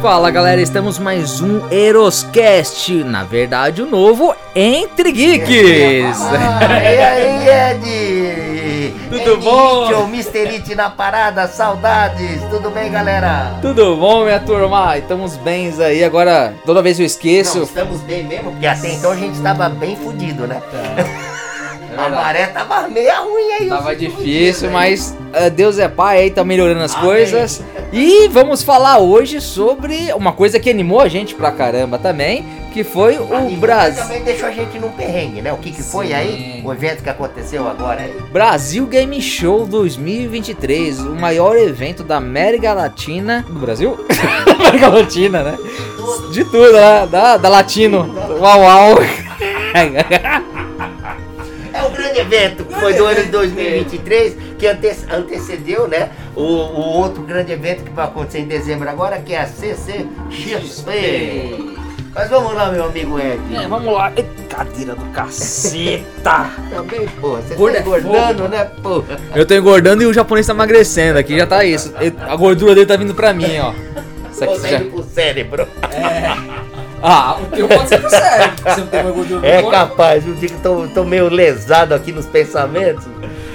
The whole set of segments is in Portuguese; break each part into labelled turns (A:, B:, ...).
A: Fala galera, estamos mais um Eroscast, na verdade o novo Entre Geeks.
B: Ah, e aí, Ed?
A: Tudo
B: Ed
A: bom?
B: It, o Mr. It na parada, saudades. Tudo bem, galera?
A: Tudo bom minha turma? Estamos bens aí, agora toda vez eu
B: Não,
A: esqueço.
B: estamos bem mesmo, porque até então a gente estava bem fudido, né?
A: É
B: a maré tava meio ruim aí.
A: Tava difícil, mas ah, Deus é pai aí, tá melhorando as
B: Amém.
A: coisas. E vamos falar hoje sobre uma coisa que animou a gente pra caramba também, que foi o Brasil.
B: também deixou a gente num perrengue, né? O que que foi
A: Sim.
B: aí? O evento que aconteceu agora aí.
A: Brasil Game Show 2023, o maior evento da América Latina. Do Brasil? América Latina, né? De tudo, né? Da, da Latino. Uau, uau.
B: É evento que foi do ano de 2023, que ante- antecedeu, né? O, o outro grande evento que vai acontecer em dezembro agora, que é a CCXP. Mas vamos lá, meu amigo Ed.
A: É, vamos lá. Cadeira do caceta.
B: Também, pô, você tá
A: é
B: engordando,
A: fogo.
B: né, pô?
A: Eu tô engordando e o japonês tá emagrecendo. Aqui já tá isso. A gordura dele tá vindo pra mim, ó. Isso aqui já...
B: indo pro cérebro.
A: Ah, o teu pode ser sério. Você não tem mais gordura
B: É
A: corpo?
B: capaz, eu digo que tô, tô meio lesado aqui nos pensamentos.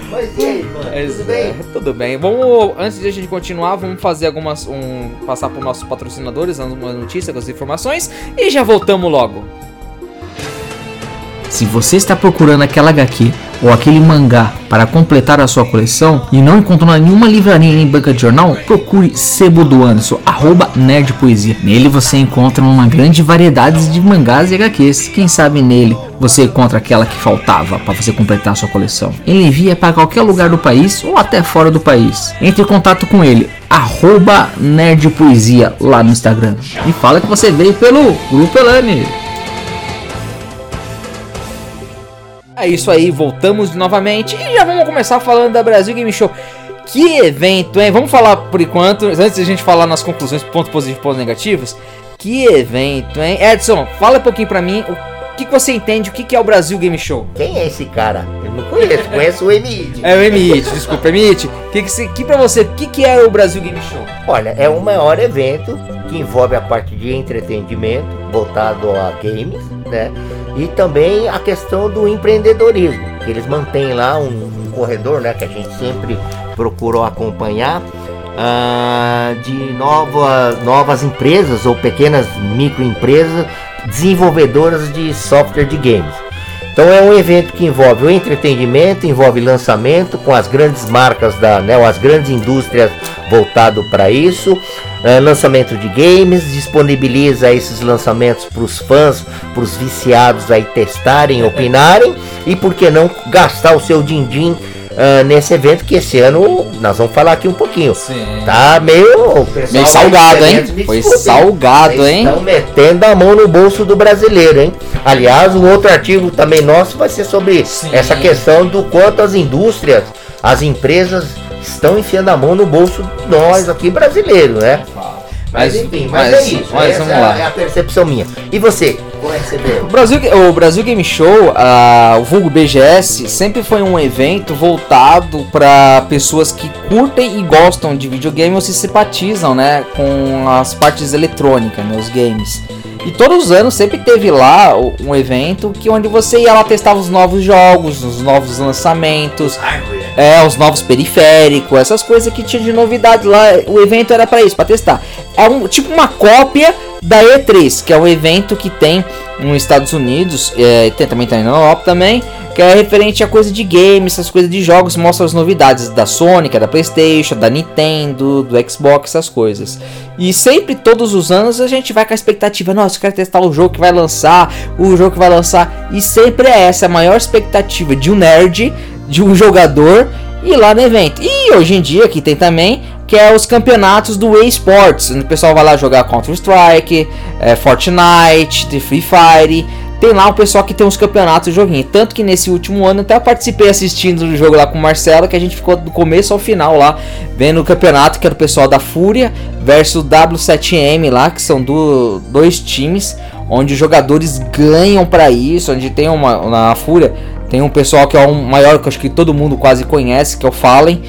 B: Mas e aí, mano?
A: Mas,
B: Tudo bem?
A: é, tudo bem. Vamos, antes de a gente continuar, vamos fazer algumas. Um, passar por nossos patrocinadores, dando uma notícia com as informações e já voltamos logo. Se você está procurando aquela HQ ou aquele mangá para completar a sua coleção e não encontrou nenhuma livraria nem banca de jornal, procure Sebo do Anderson, arroba Nerd Poesia. Nele você encontra uma grande variedade de mangás e HQs. Quem sabe nele você encontra aquela que faltava para você completar a sua coleção. Ele envia para qualquer lugar do país ou até fora do país. Entre em contato com ele, arroba Nerd Poesia lá no Instagram. E fala que você veio pelo Grupo Elane. É isso aí, voltamos novamente e já vamos começar falando da Brasil Game Show. Que evento, hein? Vamos falar por enquanto, antes de a gente falar nas conclusões, pontos positivos e pontos negativos. Que evento, hein? Edson, fala um pouquinho pra mim o que, que você entende, o que, que é o Brasil Game Show?
B: Quem é esse cara? Eu não conheço, conheço o MID.
A: É o Emite, desculpa, Emite. Que, que, se- que pra você, o que, que é o Brasil Game Show?
B: Olha, é o maior evento que envolve a parte de entretenimento voltado a games, né? E também a questão do empreendedorismo, que eles mantêm lá um, um corredor, né? Que a gente sempre procurou acompanhar. ah, de novas, novas empresas ou pequenas microempresas desenvolvedoras de software de games. Então é um evento que envolve o entretenimento, envolve lançamento com as grandes marcas da, né, as grandes indústrias voltado para isso, é, lançamento de games, disponibiliza esses lançamentos para os fãs, para os viciados aí testarem, opinarem. E por que não gastar o seu din-din ah, nesse evento que esse ano nós vamos falar aqui um pouquinho.
A: Sim.
B: Tá meio,
A: Meio salgado,
B: vai-
A: hein? Foi salgado, hein?
B: Estão metendo a mão no bolso do brasileiro, hein? Aliás, o outro artigo também nosso vai ser sobre
A: Sim.
B: essa questão do quanto as indústrias, as empresas estão enfiando a mão no bolso de nós aqui brasileiros, né? Mas, enfim, mas, é isso.
A: mas vamos
B: é,
A: lá.
B: é a percepção minha. E você? Como é que você vê?
A: O Brasil, o Brasil Game Show, ah, o vulgo BGS, sempre foi um evento voltado para pessoas que curtem e gostam de videogame ou se simpatizam, né, com as partes eletrônicas, né, os games. E todos os anos sempre teve lá um evento que onde você ia lá testar os novos jogos, os novos lançamentos, é, os novos periféricos, essas coisas que tinha de novidade lá. O evento era pra isso, pra testar. É um tipo uma cópia da E3, que é um evento que tem nos Estados Unidos, é, tem também tá na Europa também, que é referente a coisa de games, essas coisas de jogos, mostra as novidades da Sony, é da PlayStation, da Nintendo, do Xbox, essas coisas. E sempre, todos os anos, a gente vai com a expectativa, nossa, eu quero testar o jogo que vai lançar, o jogo que vai lançar, e sempre é essa a maior expectativa de um nerd, de um jogador, ir lá no evento. E hoje em dia, que tem também, que é os campeonatos do eSports, o pessoal vai lá jogar Counter-Strike, é, Fortnite, The Free Fire. Tem lá o pessoal que tem uns campeonatos de joguinho. Tanto que nesse último ano até eu participei assistindo o jogo lá com o Marcelo, que a gente ficou do começo ao final lá, vendo o campeonato, que era o pessoal da Fúria versus o W7M lá, que são do, dois times, onde os jogadores ganham pra isso, onde tem uma. Na Fúria tem um pessoal que é o maior, que acho que todo mundo quase conhece, que é o Fallen,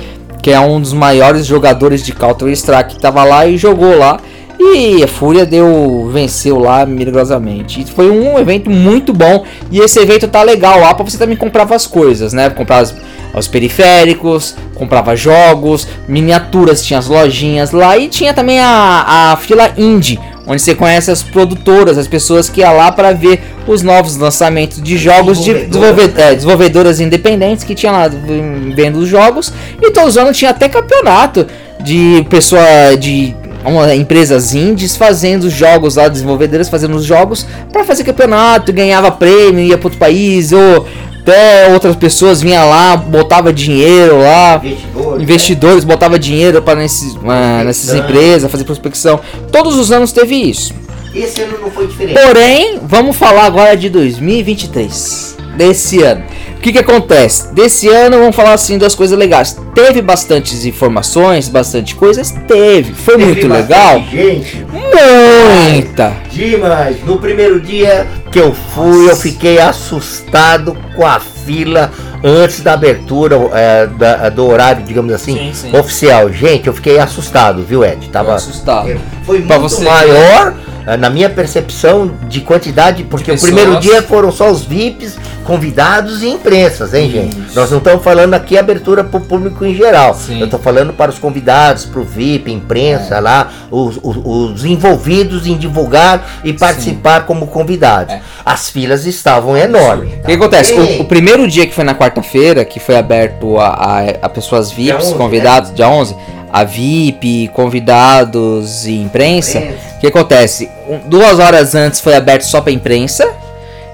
A: que é um dos maiores jogadores de Counter-Strike que tava lá e jogou lá. E a Fúria deu venceu lá milagrosamente. E foi um evento muito bom e esse evento tá legal lá para você também comprar as coisas, né? Comprar as, os periféricos, comprava jogos, miniaturas, tinha as lojinhas lá e tinha também a, a fila indie, onde você conhece as produtoras, as pessoas que ia lá para ver os novos lançamentos de jogos de desenvolvedoras, é, desenvolvedoras independentes que tinha lá vendo os jogos e todos os anos tinha até campeonato de pessoa de uma, empresas indies fazendo jogos lá, desenvolvedoras fazendo os jogos para fazer campeonato, ganhava prêmio, ia para outro país ou até outras pessoas vinha lá, botava dinheiro lá, investidores, investidores né? botava dinheiro para nesses, uh, nessas empresas, fazer prospecção. Todos os anos teve isso.
B: Esse ano não foi diferente.
A: Porém, vamos falar agora de 2023, desse ano. O que que acontece? Desse ano vamos falar assim das coisas legais. Teve bastantes informações, bastante coisas, teve. Foi teve muito legal.
B: Gente.
A: Muita.
B: Demais. No primeiro dia que eu fui, Nossa. eu fiquei assustado com a fila antes da abertura é, da, do horário, digamos assim, sim, sim. oficial. Gente, eu fiquei assustado, viu, Ed?
A: Tava assustado.
B: Foi pra muito você maior. Ver na minha percepção de quantidade, porque o primeiro dia foram só os VIPs, convidados e imprensas, hein, gente? Isso. Nós não estamos falando aqui abertura para o público em geral. Sim. Eu estou falando para os convidados, para o VIP, imprensa é. lá, os, os, os, envolvidos em divulgar e participar Sim. como convidados. É. As filas estavam enormes.
A: O que acontece? O, o, primeiro dia que foi na quarta-feira, que foi aberto a, a, a pessoas VIPs, 11, convidados, né? dia 11 a VIP, convidados e imprensa, o que acontece? Duas horas antes foi aberto só para imprensa.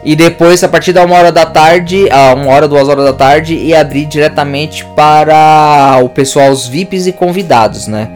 A: E depois, a partir da uma hora da tarde, a uma hora, duas horas da tarde, ia abrir diretamente para o pessoal, os VIPs e convidados, né?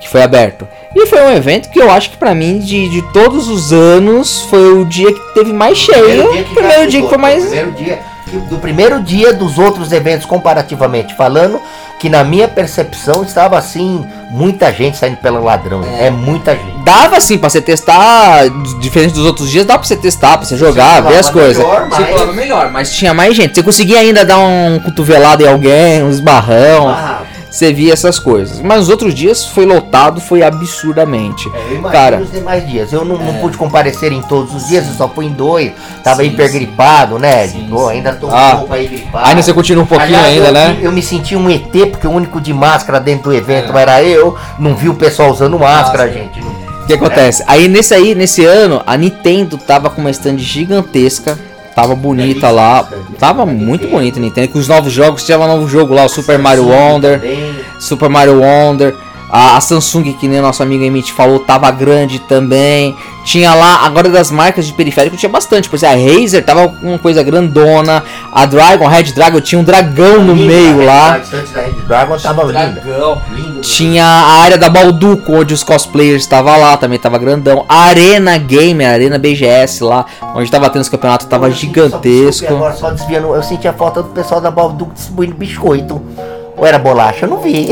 A: Que foi aberto. E foi um evento que eu acho que para mim, de, de todos os anos, foi o dia que teve mais cheio. Primeiro dia que, primeiro dia que foi mais.
B: Primeiro dia, do primeiro dia dos outros eventos, comparativamente falando, que na minha percepção estava assim, muita gente saindo pelo ladrão. É, é muita gente.
A: Dava assim pra você testar, diferente dos outros dias, dá pra você testar, pra você jogar, ver as coisas. Melhor, mas... Você melhor, mas tinha mais gente. Você conseguia ainda dar um cotovelado em alguém, um esbarrão. Ah, você via essas coisas. Mas os outros dias foi lotado, foi absurdamente.
B: É, eu Cara, os demais dias. Eu não, é. não, pude comparecer em todos os dias, eu só fui em dois. Tava sim, hipergripado, né? Sim, ainda tô
A: ah, um pouco aí gripado. Ainda você continua um pouquinho Aliás, ainda,
B: eu,
A: né?
B: Eu me senti um ET, porque o único de máscara dentro do evento é. era eu. Não vi o pessoal usando máscara, Nossa, gente.
A: O que acontece? Aí nesse aí, nesse ano, a Nintendo tava com uma stand gigantesca Tava bonita lá. Tava muito bonita Nintendo. Com os novos jogos, tinha um novo jogo lá, o Super Mario Wonder. Super Mario Wonder. A, a, Samsung, que nem nosso amigo Emit falou, tava grande também. Tinha lá, agora das marcas de periférico tinha bastante. Por exemplo, a Razer tava com uma coisa grandona. A Dragon, a Red Dragon, tinha um dragão no meio lá.
B: Dragon tava dragão.
A: Tinha a área da Balduco, onde os cosplayers estavam lá, também tava grandão. A Arena Gamer, a Arena BGS lá, onde tava tendo os campeonatos, tava eu gigantesco. Só,
B: agora só desviando, eu senti a falta do pessoal da Balduco distribuindo biscoito. Ou era bolacha? Eu não vi.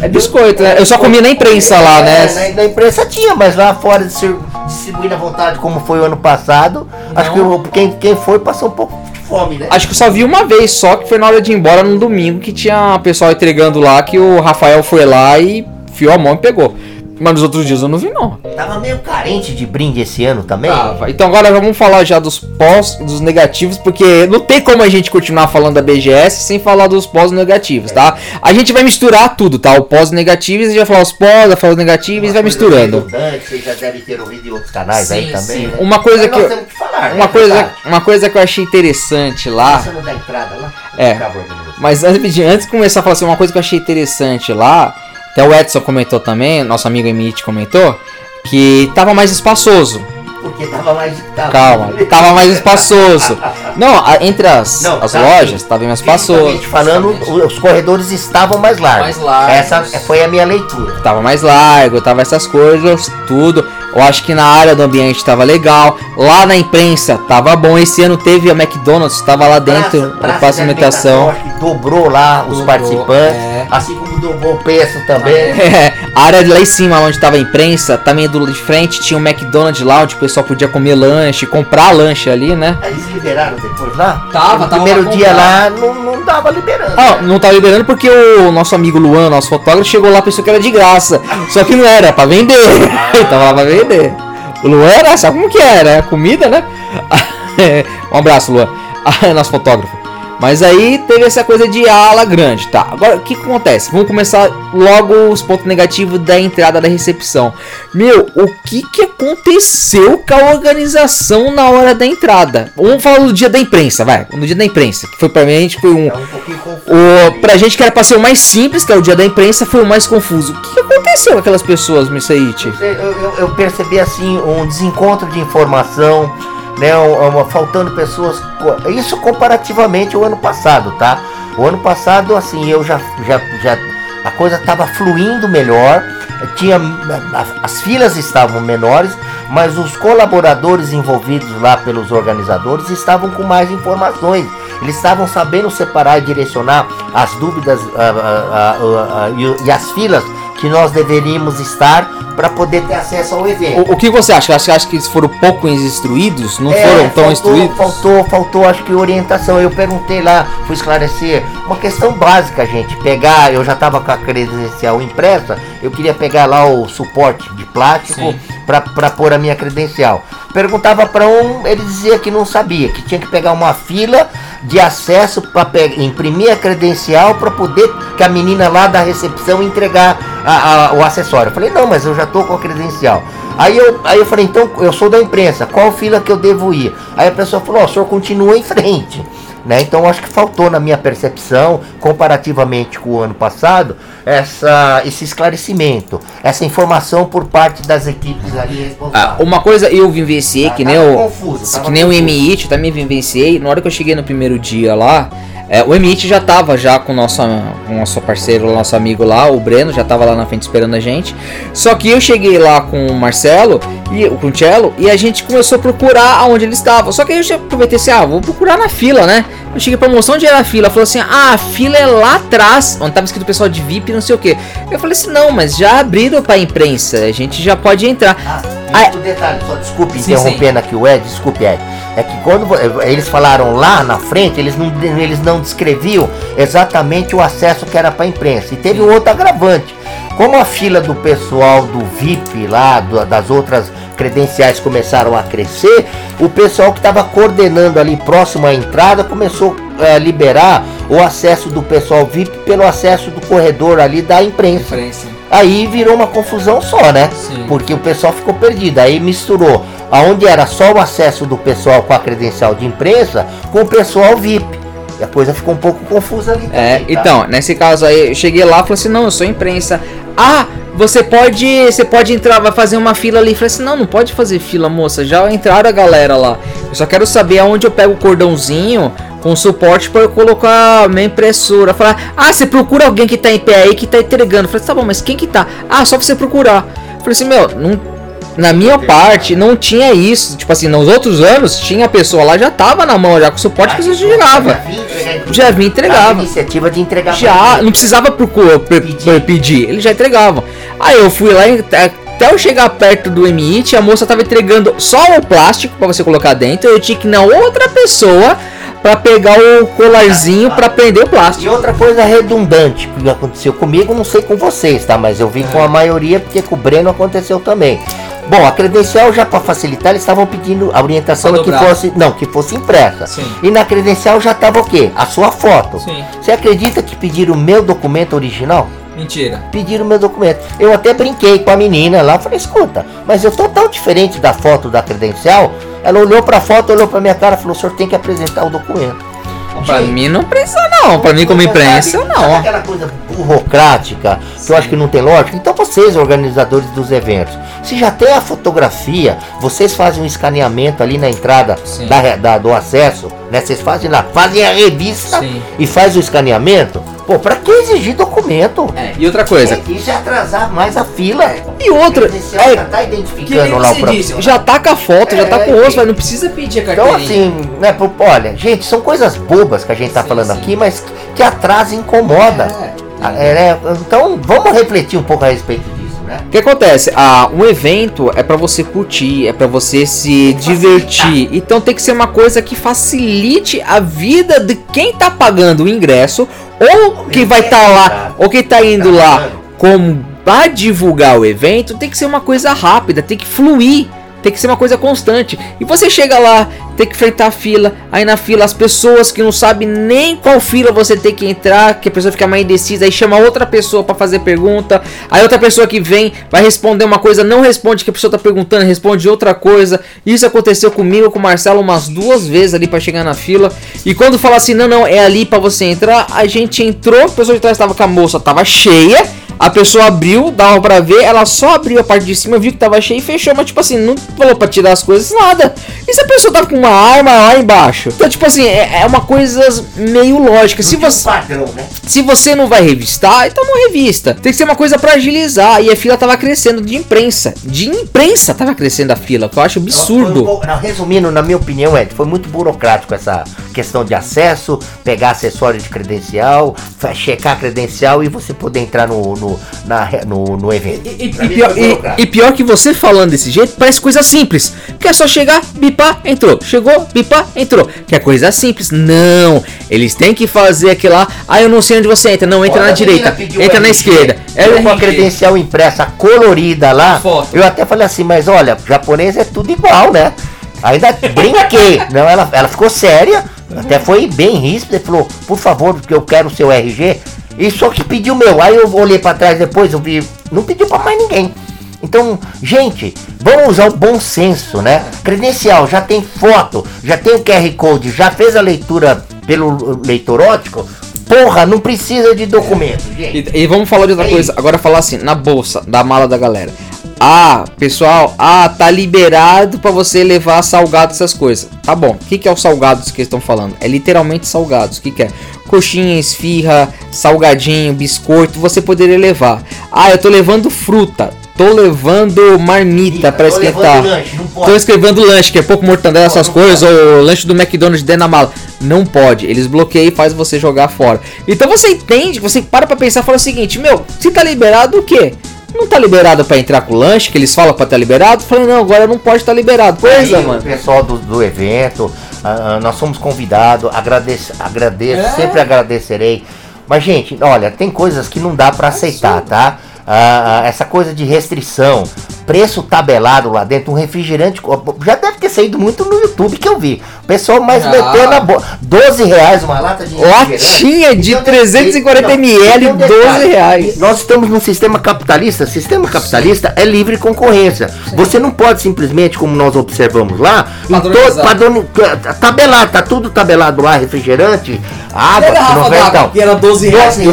A: É biscoito, né? Eu só comia na imprensa lá, né?
B: É, na, na, imprensa tinha, mas lá fora distribuindo à vontade, como foi o ano passado, não. acho que quem, quem foi passou um pouco de fome, né?
A: Acho que só vi uma vez só, que foi na hora de ir embora no domingo, que tinha pessoal entregando lá, que o Rafael foi lá e fiou a mão e pegou. Mas nos outros dias eu não vi, não.
B: Tava meio carente de brinde esse ano também. Tava.
A: Então agora vamos falar já dos pós, dos negativos, porque não tem como a gente continuar falando da BGS sem falar dos pós negativos, tá? A gente vai misturar tudo, tá? O pós negativo, a gente vai falar os pós, vai falar os negativos e vai misturando.
B: Você já deve ter ouvido em outros canais sim, aí também. Né?
A: Uma coisa Mas que. Eu, que falar, uma, né? coisa, uma coisa que eu achei interessante lá.
B: Você não dá entrada lá?
A: É. Mas antes de, antes de começar a falar assim, uma coisa que eu achei interessante lá até o Edson comentou também, nosso amigo Emit comentou, que tava mais espaçoso.
B: Porque tava mais.
A: Tava... Calma, tava mais espaçoso. Não, entre as, Não, as tá lojas estava mais espaçoso.
B: falando, os corredores estavam mais largos.
A: Mais largos.
B: Essa foi a minha leitura.
A: Tava mais largo, tava essas coisas, tudo. Eu acho que na área do ambiente estava legal. Lá na imprensa estava bom. Esse ano teve a McDonald's, estava lá dentro para praça de alimentação.
B: Dobrou lá dobrou, os participantes. É. Assim como dobrou o preço também.
A: É. A área lá em cima, onde estava a imprensa, também do de frente tinha um McDonald's lá, onde o pessoal podia comer lanche, comprar lanche ali, né?
B: Eles liberaram depois lá?
A: Tava,
B: no tava. primeiro dia lá não, não tava liberando.
A: Ah, não tava liberando porque o nosso amigo Luan, nosso fotógrafo, chegou lá pensou que era de graça. Só que não era, pra vender. Ele tava lá pra vender. O Luan era, sabe como que era? É comida, né? um abraço, Luan. nosso fotógrafo. Mas aí teve essa coisa de ala grande, tá? Agora o que, que acontece? Vamos começar logo os pontos negativos da entrada da recepção. Meu, o que que aconteceu com a organização na hora da entrada? Vamos falar do dia da imprensa, vai. No dia da imprensa, que foi pra gente foi um, é um o, pra gente que era pra ser o mais simples, que é o dia da imprensa, foi o mais confuso. O que, que aconteceu com aquelas pessoas, Missaite?
B: Eu, eu, eu percebi assim um desencontro de informação né, uma, faltando pessoas. Isso comparativamente ao ano passado, tá? O ano passado, assim, eu já, já, já a coisa estava fluindo melhor, tinha as filas estavam menores, mas os colaboradores envolvidos lá pelos organizadores estavam com mais informações. Eles estavam sabendo separar e direcionar as dúvidas uh, uh, uh, e as filas que nós deveríamos estar para poder ter acesso ao evento.
A: O, o que você acha? Você acha que eles foram pouco instruídos? Não é, foram tão
B: faltou,
A: instruídos?
B: Faltou, faltou, acho que orientação. Eu perguntei lá, fui esclarecer uma questão básica, gente. Pegar, eu já estava com a credencial impressa, eu queria pegar lá o suporte de plástico para pôr a minha credencial. Perguntava para um, ele dizia que não sabia, que tinha que pegar uma fila de acesso para imprimir a credencial para poder que a menina lá da recepção entregar a, a, o acessório. Eu falei, não, mas eu já tô com a credencial. Aí eu, aí eu falei, então eu sou da imprensa, qual fila que eu devo ir? Aí a pessoa falou, oh, o senhor continua em frente. Né? Então acho que faltou na minha percepção, comparativamente com o ano passado, essa, esse esclarecimento, essa informação por parte das equipes ali responsáveis.
A: Ah, uma coisa eu vivenciei, tá, que, nem confuso, que nem o MIT, eu também vivenciei, na hora que eu cheguei no primeiro dia lá, é, o MIT já tava já com o nosso, com nosso parceiro, nosso amigo lá, o Breno, já tava lá na frente esperando a gente. Só que eu cheguei lá com o Marcelo e com o Cello e a gente começou a procurar aonde ele estava. Só que aí eu já aproveitei assim, ah, vou procurar na fila, né? Eu cheguei pra moção onde era a fila. Falou assim: ah, a fila é lá atrás, onde tava escrito pessoal de VIP, não sei o que. Eu falei assim: não, mas já abriram pra imprensa, a gente já pode entrar.
B: Ah, ah, detalhe, só desculpe sim, interrompendo sim. aqui o Ed, desculpe, Ed. É que quando eh, eles falaram lá na frente, eles não, eles não descreviam exatamente o acesso que era para a imprensa. E teve um outro agravante. Como a fila do pessoal do VIP lá, do, das outras credenciais começaram a crescer, o pessoal que estava coordenando ali próximo à entrada começou a é, liberar o acesso do pessoal VIP pelo acesso do corredor ali da imprensa. imprensa. Aí virou uma confusão só, né? Sim. Porque o pessoal ficou perdido. Aí misturou aonde era só o acesso do pessoal com a credencial de imprensa com o pessoal VIP. E a coisa ficou um pouco confusa ali.
A: É, também, tá? então, nesse caso aí, eu cheguei lá e falei assim: não, eu sou imprensa. Ah, você pode, você pode entrar, vai fazer uma fila ali. Eu falei assim: "Não, não pode fazer fila, moça. Já entraram a galera lá. Eu só quero saber aonde eu pego o cordãozinho com suporte para colocar minha impressora". Falar: "Ah, você procura alguém que tá em pé aí que tá entregando". Eu falei: "Tá bom, mas quem que tá?". "Ah, só você procurar". Eu falei assim: "Meu, não na minha parte, não tinha isso. Tipo assim, nos outros anos, tinha a pessoa lá, já tava na mão, já com suporte que você entregava. Já vinha entregava.
B: iniciativa de entregar.
A: Já, não precisava procurar, pedir. pedir, eles já entregavam. Aí eu fui lá, até eu chegar perto do MIT, a moça tava entregando só o plástico para você colocar dentro. Eu tinha que ir na outra pessoa para pegar o colarzinho para prender o plástico.
B: E outra coisa redundante que aconteceu comigo, não sei com vocês, tá? Mas eu vi é. com a maioria porque com o Breno aconteceu também. Bom, a credencial já para facilitar, eles estavam pedindo a orientação que fosse, não, que fosse impressa. Sim. E na credencial já estava o quê? A sua foto. Sim. Você acredita que pediram o meu documento original?
A: Mentira.
B: Pediram meu documento. Eu até brinquei com a menina lá, falei, escuta, mas eu tô tão diferente da foto da credencial. Ela olhou para a foto, olhou para minha cara, falou, o senhor tem que apresentar o documento.
A: Pra mim não precisa não, pra mim como imprensa
B: sabe, não. Sabe aquela coisa burocrática que eu acho que não tem lógica. Então vocês, organizadores dos eventos, se já tem a fotografia, vocês fazem um escaneamento ali na entrada da, da, do acesso, né? Vocês fazem lá, fazem a revista Sim. e faz o escaneamento. Pô, pra que exigir documento?
A: É, e outra coisa.
B: É, isso é atrasar mais a fila.
A: E outra.
B: É, já tá identificando lá o
A: disse, Já tá com a foto, é, já tá com o rosto, mas não precisa pedir a
B: carteirinha. Então assim, né, olha, gente, são coisas bobas que a gente tá sim, falando sim. aqui, mas que atrasa e incomoda. É, é, né? Então vamos refletir um pouco a respeito disso. Né?
A: O que acontece? Ah, um evento é para você curtir, é para você se divertir. Então tem que ser uma coisa que facilite a vida de quem tá pagando o ingresso ou quem vai estar tá lá, ou quem tá indo tá lá como para divulgar o evento, tem que ser uma coisa rápida, tem que fluir tem que ser uma coisa constante. E você chega lá, tem que enfrentar a fila, aí na fila as pessoas que não sabem nem qual fila você tem que entrar, que a pessoa fica mais indecisa, aí chama outra pessoa para fazer pergunta, aí outra pessoa que vem vai responder uma coisa, não responde que a pessoa tá perguntando, responde outra coisa. Isso aconteceu comigo com o Marcelo umas duas vezes ali para chegar na fila. E quando fala assim, não, não, é ali para você entrar, a gente entrou, a pessoa de trás estava com a moça, tava cheia a pessoa abriu, dava pra ver, ela só abriu a parte de cima, viu que tava cheio e fechou, mas tipo assim, não falou pra tirar as coisas, nada. E se a pessoa tá com uma arma lá embaixo? Então, tipo assim, é, é uma coisa meio lógica. Se você, padrão, né? se você não vai revistar, então não revista. Tem que ser uma coisa pra agilizar. E a fila tava crescendo de imprensa. De imprensa tava crescendo a fila, que eu acho absurdo.
B: Resumindo, na minha opinião, Ed, foi muito burocrático essa questão de acesso, pegar acessório de credencial, checar a credencial e você poder entrar no, no, na, no, no evento.
A: E, e, pior, e, e, pior, que você falando desse jeito, parece coisa simples. Que é só chegar, bipar, entrou. Chegou, bipar, entrou. Que é coisa simples. Não, eles têm que fazer aquilo lá. Ah, eu não sei onde você entra. Não, entra Olha, na direita, entra na esquerda.
B: É com a credencial impressa colorida lá. Foto. Eu até falei assim, mas olha, japonês é tudo igual, né? Ainda brinquei. Não, ela, ela ficou séria. Até foi bem ríspida e falou, por favor, porque eu quero o seu RG. E só que pediu meu. Aí eu olhei para trás depois, eu vi. Não pediu para mais ninguém. Então, gente, vamos usar o bom senso, né? Credencial, já tem foto, já tem o QR Code, já fez a leitura pelo leitor ótico. Porra, não precisa de documento, gente.
A: E, e vamos falar de outra é coisa. Agora falar assim, na bolsa da mala da galera. Ah, pessoal, ah, tá liberado para você levar salgados essas coisas. Tá bom. O que, que é o salgados que estão falando? É literalmente salgados. O que, que é? Coxinha, esfirra, salgadinho, biscoito, você poderia levar. Ah, eu tô levando fruta. Tô levando marmita para esquentar. Lanche, tô escrevendo lanche, que é pouco mortandela, essas coisas, pode. ou lanche do McDonald's dentro da mala. Não pode. Eles bloqueiam e faz você jogar fora. Então você entende, você para pra pensar e fala o seguinte, meu, se tá liberado o quê? Não tá liberado para entrar com o lanche, que eles falam para estar tá liberado. Falei, não, agora não pode estar tá liberado. Pois é, mano. O
B: pessoal do, do evento, uh, nós somos convidados, agradeço, agradeço é. sempre agradecerei. Mas, gente, olha, tem coisas que não dá para aceitar, tá? Uh, essa coisa de restrição, preço tabelado lá dentro, um refrigerante. Já deve ter saído muito no YouTube que eu vi. O pessoal mais ah. metendo na boca. 12 reais uma lata de
A: Latinha de 340 ml, 12 reais.
B: Nós estamos num sistema capitalista. Sistema capitalista Sim. é livre concorrência. Sim. Você não pode simplesmente, como nós observamos lá, todo, tabelar, tá tudo tabelado lá, refrigerante, água,
A: não que era 12 reais. Eu,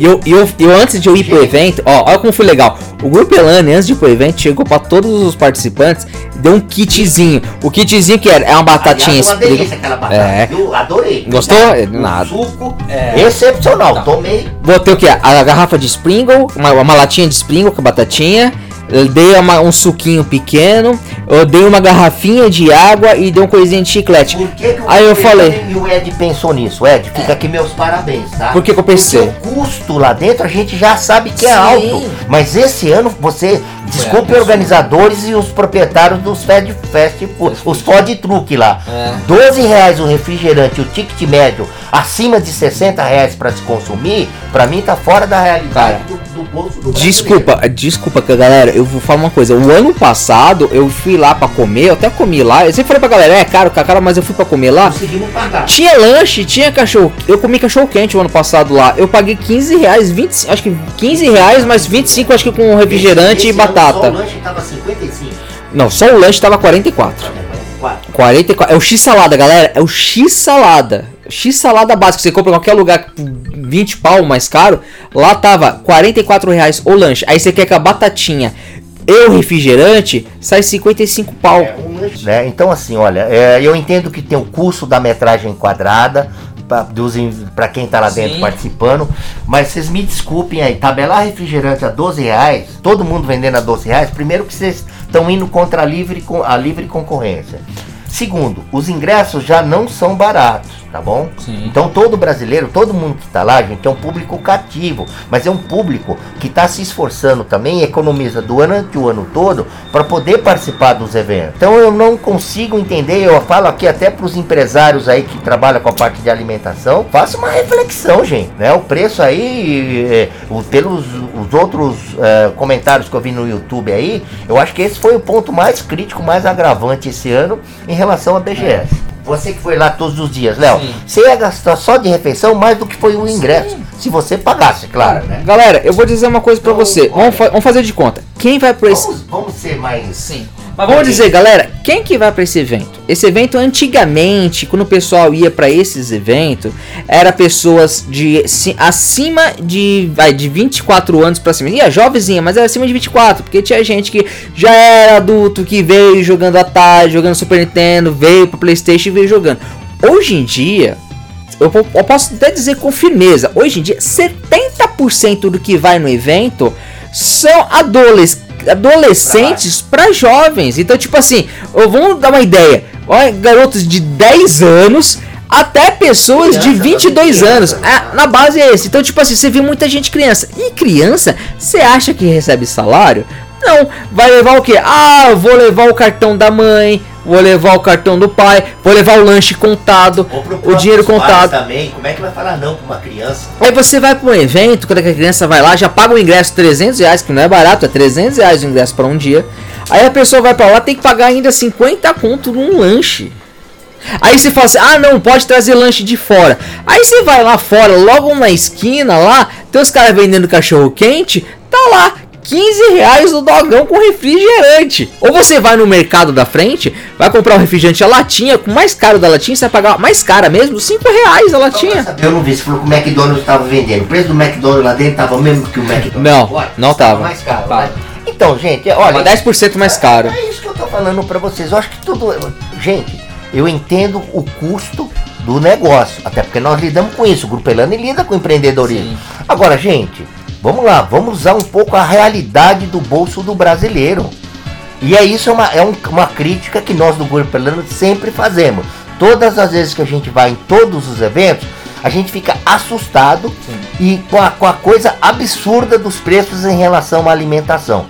A: eu, eu, eu, antes de eu ir pro evento, ó, olha como foi legal. O Grupo Elane, antes de ir pro evento, chegou para todos os participantes, deu um kitzinho. O kitzinho que era, é uma batatinha Aliás, uma delícia aquela batata. É. Eu adorei. Gostou? Um Nada.
B: Suco é... excepcional. Não. Tomei.
A: Botei o que? A garrafa de Springle, uma, uma latinha de Springle com batatinha eu dei uma, um suquinho pequeno, eu dei uma garrafinha de água e dei um coisinha de chiclete. Por que, que Aí eu falei.
B: E o Ed pensou nisso, Ed, fica aqui meus parabéns, tá?
A: Por que, que eu pensei?
B: Porque o custo lá dentro a gente já sabe que é Sim. alto. Mas esse ano você. Desculpe organizadores e os proprietários dos fast, fast food, os food truck lá. É. 12 reais o refrigerante, o ticket médio acima de 60 reais para se consumir, para mim tá fora da realidade
A: do, do bolso do Desculpa, desculpa, galera, eu vou falar uma coisa. O ano passado eu fui lá para comer, eu até comi lá. Eu sempre falei pra galera, é caro, cara, mas eu fui para comer lá. Tinha lanche, tinha cachorro. Eu comi cachorro quente o ano passado lá. Eu paguei 15 reais, 20, acho que 15 reais, mais 25, acho que com refrigerante esse, esse e batata. Só o lanche tava 55. Não, só o lanche tava 44. 44. 44. É o X salada, galera. É o X salada. X salada básica, você compra em qualquer lugar 20 pau mais caro, lá tava 44 reais o lanche. Aí você quer com a batatinha e o refrigerante, sai 55 pau. É,
B: lanche, né? Então assim, olha, é, eu entendo que tem o custo da metragem quadrada, para quem tá lá dentro Sim. participando. Mas vocês me desculpem aí, tabelar refrigerante a 12 reais, todo mundo vendendo a 12 reais, primeiro que vocês estão indo contra a livre, a livre concorrência. Segundo, os ingressos já não são baratos. Tá bom? Sim. Então todo brasileiro, todo mundo que está lá, gente, é um público cativo, mas é um público que está se esforçando também, economiza durante o ano todo para poder participar dos eventos. Então eu não consigo entender, eu falo aqui até para os empresários aí que trabalham com a parte de alimentação, faça uma reflexão, gente, né? O preço aí, é, pelos os outros é, comentários que eu vi no YouTube aí, eu acho que esse foi o ponto mais crítico, mais agravante esse ano em relação à BGS. Você que foi lá todos os dias, Léo, você ia gastar só de refeição mais do que foi o ingresso. Sim. Se você pagasse, claro, né?
A: Galera, eu vou dizer uma coisa para então, você. Vamos, fa vamos, fazer de conta. Quem vai para esse.
B: Vamos ser mais.
A: Sim. Mas vamos dizer, galera, quem que vai para esse evento? Esse evento antigamente, quando o pessoal ia para esses eventos, era pessoas de acima de vai de 24 anos para cima. Ia jovenzinha, mas era acima de 24, porque tinha gente que já era adulto, que veio jogando Atari, jogando Super Nintendo, veio para PlayStation e veio jogando. Hoje em dia, eu, eu posso até dizer com firmeza, hoje em dia 70% do que vai no evento são adolescentes adolescentes para jovens. Então, tipo assim, vamos dar uma ideia. Olha, garotos de 10 anos até pessoas criança, de 22 anos. É, na base é esse. Então, tipo assim, você vê muita gente criança. E criança, você acha que recebe salário? Não, vai levar o que? Ah, vou levar o cartão da mãe, vou levar o cartão do pai, vou levar o lanche contado, o dinheiro contado.
B: também, como é que vai falar não pra uma criança?
A: Aí você vai para um evento, quando a criança vai lá, já paga o ingresso 300 reais, que não é barato, é 300 reais o ingresso para um dia. Aí a pessoa vai para lá, tem que pagar ainda 50 conto num lanche. Aí você fala assim, ah não, pode trazer lanche de fora. Aí você vai lá fora, logo na esquina lá, tem os caras vendendo cachorro quente, tá lá, 15 reais o dogão com refrigerante. Ou você vai no mercado da frente, vai comprar um refrigerante a latinha, com mais caro da latinha, você vai pagar mais cara mesmo, 5 reais a latinha.
B: Eu não vi, você falou que o McDonald's estava vendendo. O preço do McDonald's lá dentro estava mesmo que o McDonald's.
A: Não, não tava.
B: mais caro, tá. Então, gente, olha.
A: Mas 10% mais caro.
B: É, é isso que eu tô falando para vocês. Eu acho que tudo. Gente, eu entendo o custo do negócio. Até porque nós lidamos com isso. O Grupo Elane lida com empreendedorismo. Sim. Agora, gente, Vamos lá, vamos usar um pouco a realidade do bolso do brasileiro. E é isso, é uma, é um, uma crítica que nós do Grupo Pelano sempre fazemos. Todas as vezes que a gente vai em todos os eventos, a gente fica assustado Sim. e com a, com a coisa absurda dos preços em relação à alimentação.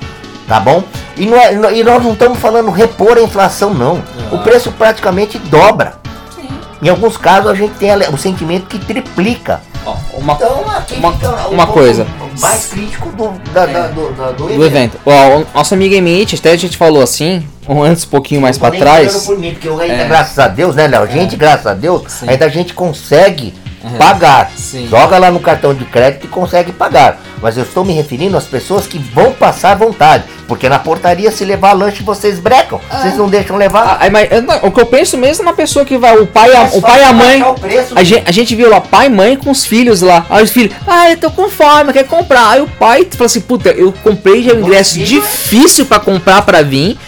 B: Tá bom? E, não é, e nós não estamos falando repor a inflação, não. O preço praticamente dobra. Sim. Em alguns casos a gente tem o sentimento que triplica.
A: Uma, então, uma, uma coisa
B: mais crítico do, da, da, do, da, do,
A: do evento. Ó, nosso amigo Emite, até a gente falou assim, um antes, um pouquinho mais para trás.
B: Mim, porque eu ainda, é. graças a Deus, né, Léo? Gente, é. graças a Deus, Sim. ainda a gente consegue uhum. pagar. Sim. Joga lá no cartão de crédito e consegue pagar. Mas eu estou me referindo às pessoas que vão passar vontade. Porque na portaria, se levar lanche, vocês brecam. Ah. Vocês não deixam levar.
A: Ah, mas, o que eu penso mesmo é uma pessoa que vai, o pai, a, o pai e a mãe. a, gente, a gente viu lá, pai e mãe com os filhos lá. Aí os filhos, ah, eu tô com fome, quer comprar. Aí o pai fala assim, puta, eu comprei já um ingresso difícil para comprar para vir.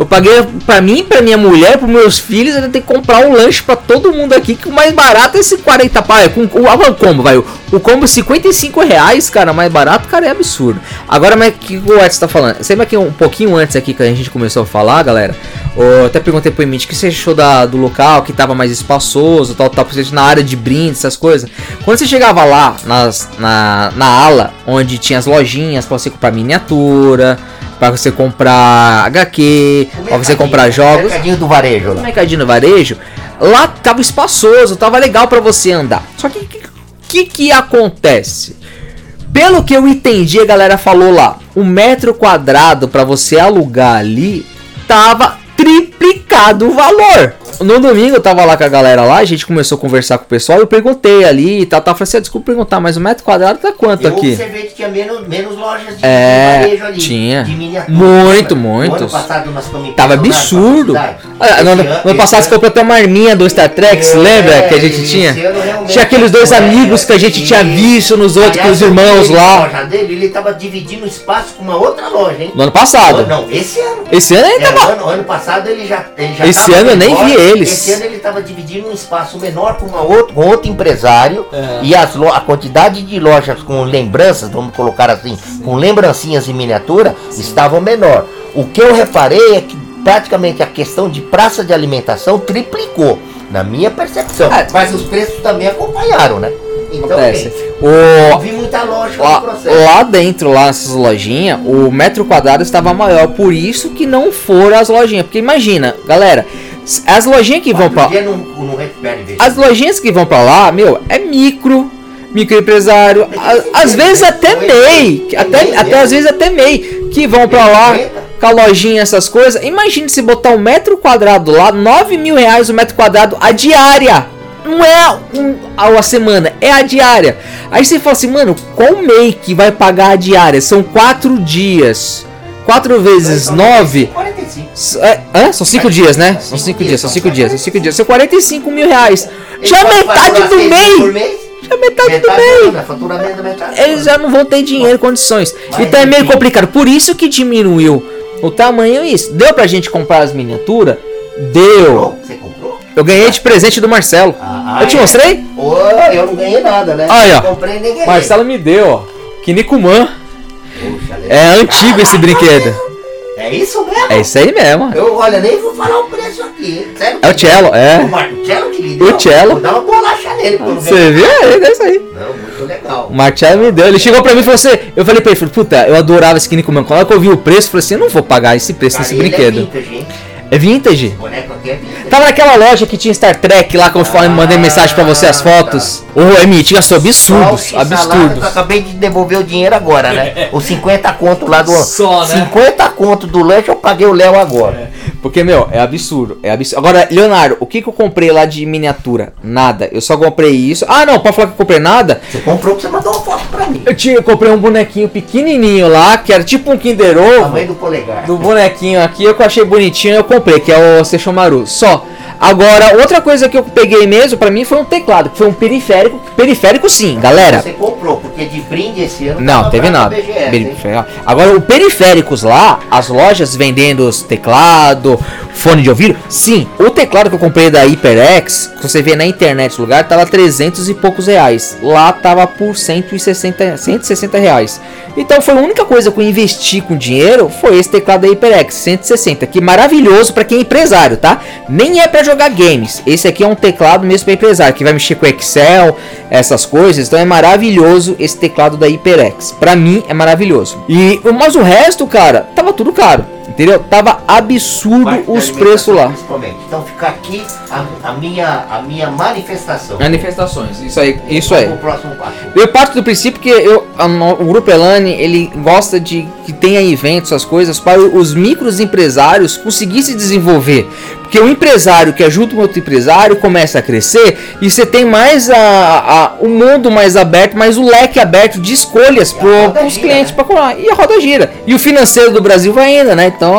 A: Eu paguei pra mim, pra minha mulher, pros meus filhos, ainda tem que comprar um lanche pra todo mundo aqui, que o mais barato é esse 40 pá. Com o, o combo, vai. O combo 55 reais, cara, mais barato, cara, é absurdo. Agora, mas que o Edson tá falando? Sempre aqui um pouquinho antes aqui que a gente começou a falar, galera. Eu até perguntei pro Emite o que você achou da, do local, que tava mais espaçoso, tal, tal, tal, na área de brindes, essas coisas. Quando você chegava lá, nas, na, na ala, onde tinha as lojinhas pra você comprar miniatura para você comprar HQ, para você comprar jogos.
B: Mercadinho do varejo.
A: No mercadinho do varejo, lá tava espaçoso, tava legal para você andar. Só que que, que que acontece? Pelo que eu entendi, a galera falou lá, o metro quadrado para você alugar ali tava triplicado o valor. No domingo eu tava lá com a galera lá, a gente começou a conversar com o pessoal, eu perguntei ali e tal, tal, falei assim, ah, desculpa perguntar, mas o metro quadrado tá quanto eu aqui?
B: Observei que tinha menos, menos lojas
A: de, é, varejo ali, tinha. de miniatura. Muito, muito. ano
B: passado nós
A: Tava absurdo. Ah, no, ano, passado você comprou até uma arminha do Star Trek, é, lembra que a gente tinha? Tinha aqueles dois amigos que a gente tinha visto nos outros, com os irmãos lá.
B: loja dele, ele tava dividindo espaço com uma outra loja, hein?
A: No ano passado.
B: Não, esse ano.
A: Esse ano ele é, tava...
B: Ano, ano passado ele já, ele já
A: Esse ano eu nem vi eles.
B: Esse ano ele estava dividindo um espaço menor com, uma outro, com outro empresário é. e as, a quantidade de lojas com lembranças, vamos colocar assim, Sim. com lembrancinhas em miniatura, Sim. estavam menor. O que eu reparei é que praticamente a questão de praça de alimentação triplicou. Na minha percepção.
A: É.
B: Mas os preços também acompanharam, né? Então,
A: Acontece. O,
B: vi muita lógica
A: lá,
B: no processo.
A: lá dentro, lá nessas lojinhas, o metro quadrado estava maior. Por isso que não foram as lojinhas. Porque imagina, galera, as lojinhas que vão pra.
B: não, não recupera.
A: As lojinhas que vão pra lá, meu, é micro, microempresário, a- às vezes até MEI, até, até às vezes até MEI, que vão pra lá com a lojinha, essas coisas. Imagine se botar um metro quadrado lá, 9 mil reais o metro quadrado a diária. Não é um, a semana, é a diária. Aí você fala assim, mano, qual MEI que vai pagar a diária? São quatro dias. Quatro vezes nove
B: 45.
A: S- É, hã? São cinco dias, né? São cinco dias, são cinco dias, são cinco dias. São 45 mil reais. Já metade do mês!
B: mês?
A: Já metade do
B: Metade
A: mês!
B: do é faturamento metade.
A: Eles já não vão ter dinheiro, condições. Então é meio complicado. Por isso que diminuiu o tamanho isso. Deu pra gente comprar as miniaturas? Deu.
B: Você comprou?
A: Eu ganhei de presente do Marcelo.
B: Ah,
A: Eu te
B: é?
A: mostrei?
B: Eu não ganhei nada, né? Nem ganhei.
A: Marcelo me deu, ó. Kinikuman. É antigo esse brinquedo.
B: É isso mesmo?
A: É isso aí mesmo.
B: Eu, olha, nem vou falar o preço aqui. Sério
A: É o cello, é.
B: O, Mar- o cello que lhe deu?
A: O cello.
B: Vou dar uma bolacha nele
A: Você viu? É isso aí.
B: Não, muito legal.
A: O Marcelo me deu. Ele chegou pra mim e falou assim: Eu falei pra ele, puta, eu adorava esse Kinikuman. Quando eu vi o preço, eu falei assim: Eu não vou pagar esse preço
B: Cara,
A: nesse
B: ele
A: brinquedo.
B: É vintage?
A: É vintage?
B: Boneco aqui é vintage.
A: Tava naquela loja que tinha Star Trek lá, eu falei, mandei mensagem pra você as fotos. Ô, Emi, tinha só absurdos,
B: Só
A: absurdos.
B: acabei de devolver o dinheiro agora, né? Os 50 conto lá do.
A: Só, né?
B: 50 conto do lanche eu paguei o Léo agora.
A: Porque, meu, é absurdo, é absurdo. Agora, Leonardo, o que que eu comprei lá de miniatura? Nada. Eu só comprei isso. Ah, não, pode falar que eu comprei nada?
B: Você comprou que você mandou uma foto pra mim.
A: Eu, tinha, eu comprei um bonequinho pequenininho lá, que era tipo um Kinder Ovo.
B: Tamanho do polegar.
A: do bonequinho aqui, eu achei bonitinho, eu comprei, que é o Seixomaru. Só. Agora, outra coisa que eu peguei mesmo pra mim foi um teclado, que foi um periférico. Periférico sim, galera.
B: Você comprou, porque de brinde esse ano.
A: Não, teve nada.
B: BGS.
A: Agora, o periféricos lá, as lojas vendendo os teclado, fone de ouvido. Sim, o teclado que eu comprei da HyperX, que você vê na internet o lugar, tava 300 e poucos reais. Lá tava por 160, 160 reais. Então foi a única coisa que eu investi com dinheiro foi esse teclado da HyperX 160, que maravilhoso para quem é empresário, tá? Nem é para jogar games. Esse aqui é um teclado mesmo para empresário, que vai mexer com Excel, essas coisas. Então é maravilhoso esse teclado da HyperX. Para mim é maravilhoso. E mas o resto, cara, tava tudo caro. Entendeu? Tava absurdo
B: Parte
A: os preços lá.
B: Principalmente. Então fica aqui a, a minha, a minha manifestação.
A: Manifestações, isso aí, isso aí.
B: O próximo passo.
A: Eu parto do princípio que eu, a o Grupo Elane, ele gosta de que tenha eventos, as coisas, para os micros empresários conseguir se desenvolver. Porque o empresário que ajuda o outro empresário começa a crescer e você tem mais a, a- o mundo mais aberto, mais o leque aberto de escolhas para os clientes
B: né?
A: para comprar. E a roda gira. E o financeiro do Brasil vai ainda, né? Então,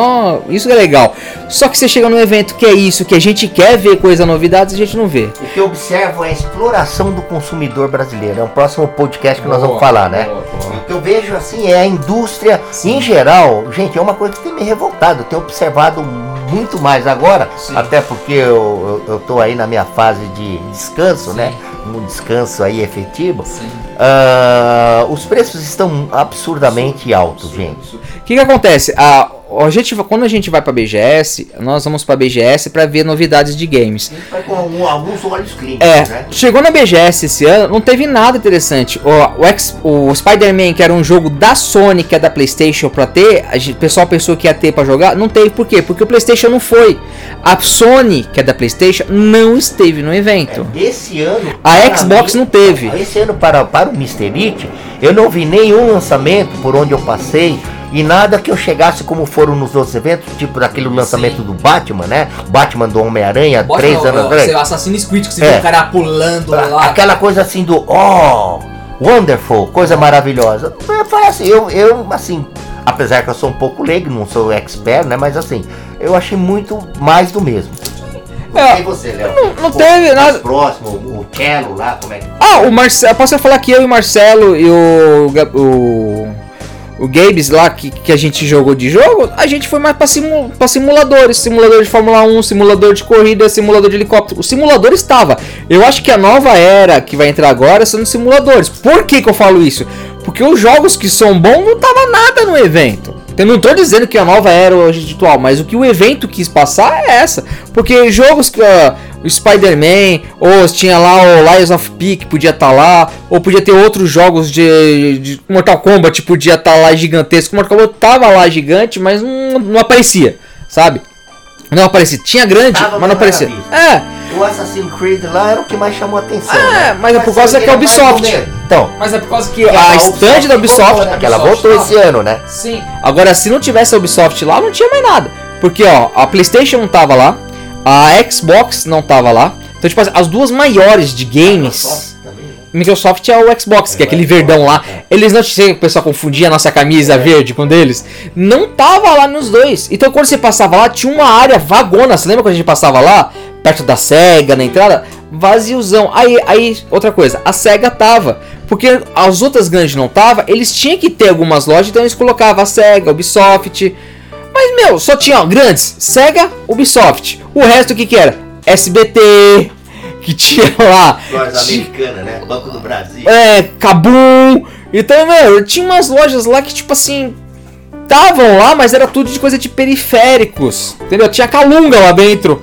A: isso é legal. Só que você chega num evento que é isso, que a gente quer ver coisa novidades, a gente não vê.
B: O que eu observo é a exploração do consumidor brasileiro. É um próximo podcast que nós
A: Boa,
B: vamos falar, né?
A: boa, boa.
B: O que eu vejo assim é a indústria em geral. Gente, é uma coisa que tem me revoltado. Eu tenho observado muito mais agora,
A: Sim.
B: até porque eu, eu, eu tô aí na minha fase de descanso, né? Um descanso aí efetivo. Ah, os preços estão absurdamente altos, gente.
A: O que, que acontece? A, a gente, quando a gente vai pra BGS, nós vamos pra BGS pra ver novidades de games.
B: A gente vai com algum- alguns olhos clínicos,
A: É,
B: né?
A: chegou na BGS esse ano, não teve nada interessante. O, o, o Spider-Man, que era um jogo da Sony, que é da PlayStation, pra ter, a gente- o pessoal pensou que ia ter pra jogar, não teve. Por quê? Porque o PlayStation não foi. A Sony, que é da PlayStation, não esteve no evento.
B: Esse ano.
A: A Xbox não teve.
B: Esse ano, para, para o Mr. It, eu não vi nenhum lançamento por onde eu passei. E nada que eu chegasse como foram nos outros eventos, tipo daquele lançamento do Batman, né? Batman do Homem-Aranha, três anos atrás.
A: Assassin's Creed, que
B: você vê o
A: cara pulando
B: Aquela coisa assim do oh, wonderful, coisa maravilhosa. Foi assim, eu, eu assim, apesar que eu sou um pouco leigo, não sou expert, né? Mas assim, eu achei muito mais do mesmo.
A: É,
B: e você, Léo?
A: não- não
B: Pô,
A: teve
B: mais
A: nada-
B: Próximo, o cello lá, como é que.
A: Ah, o Marcelo. Posso falar que eu e o Marcelo e o. O, o Gabes lá que, que a gente jogou de jogo, a gente foi mais pra, simu, pra simuladores. Simulador de Fórmula 1, simulador de corrida, simulador de helicóptero. O simulador estava. Eu acho que a nova era que vai entrar agora são os simuladores. Por que, que eu falo isso? Porque os jogos que são bons não tava nada no evento. Eu não tô dizendo que a nova era hoje atual, mas o que o evento quis passar é essa. Porque jogos que. ah, o Spider-Man, ou tinha lá o Lies of P que podia estar tá lá, ou podia ter outros jogos de, de Mortal Kombat podia estar tá lá gigantesco. Mortal Kombat tava lá gigante, mas não, não aparecia, sabe? Não aparecia. Tinha grande, tava, mas não aparecia.
B: É. O Assassin's Creed lá era o que mais chamou a atenção. É,
A: né? mas é por causa que é Ubisoft. Então, mas é por causa que a, a stand da Ubisoft, voltou,
B: né? que ela voltou esse ano, né?
A: Sim. Agora, se não tivesse a Ubisoft lá, não tinha mais nada. Porque, ó, a PlayStation não tava lá, a Xbox não tava lá. Então, tipo, as duas maiores de games. Microsoft é o Xbox, que é aquele verdão lá. Eles não sei o pessoal confundia a nossa camisa verde com deles. Não tava lá nos dois. Então quando você passava lá, tinha uma área vagona. Você lembra quando a gente passava lá? Perto da SEGA, na entrada? Vaziozão. Aí, aí, outra coisa, a SEGA tava. Porque as outras grandes não tava, eles tinham que ter algumas lojas, então eles colocavam a SEGA, Ubisoft. Mas, meu, só tinha ó, grandes, SEGA, Ubisoft. O resto o que que era? SBT, que tinha lá.
B: Lojas americanas, né? Banco do Brasil.
A: É, Cabum. Então, meu, tinha umas lojas lá que, tipo assim, estavam lá, mas era tudo de coisa de periféricos. Entendeu? Tinha Calunga lá dentro.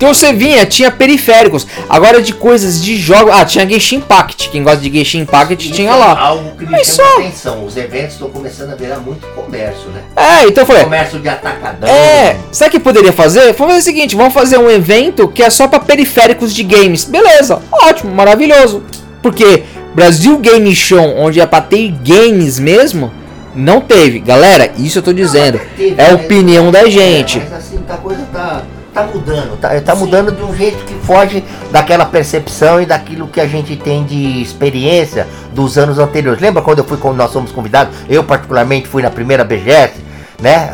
A: Então você vinha, tinha periféricos. Agora de coisas de jogo. Ah, tinha Genshin Impact. Quem gosta de Genshin Impact tinha é lá.
B: Algo que me Mas só... atenção. Os eventos estão começando a virar muito comércio, né?
A: É, então falei.
B: Comércio de atacadão.
A: É, sabe o que poderia fazer? Vamos fazer o seguinte: vamos fazer um evento que é só para periféricos de games. Beleza, ótimo, maravilhoso. Porque Brasil Game Show, onde é pra ter games mesmo, não teve. Galera, isso eu tô dizendo. Não, teve, é a opinião da gente. É,
B: mas assim, a coisa tá tá mudando, tá, tá mudando de um jeito que foge daquela percepção e daquilo que a gente tem de experiência dos anos anteriores. Lembra quando eu fui quando nós fomos convidados? Eu particularmente fui na primeira BGS, né?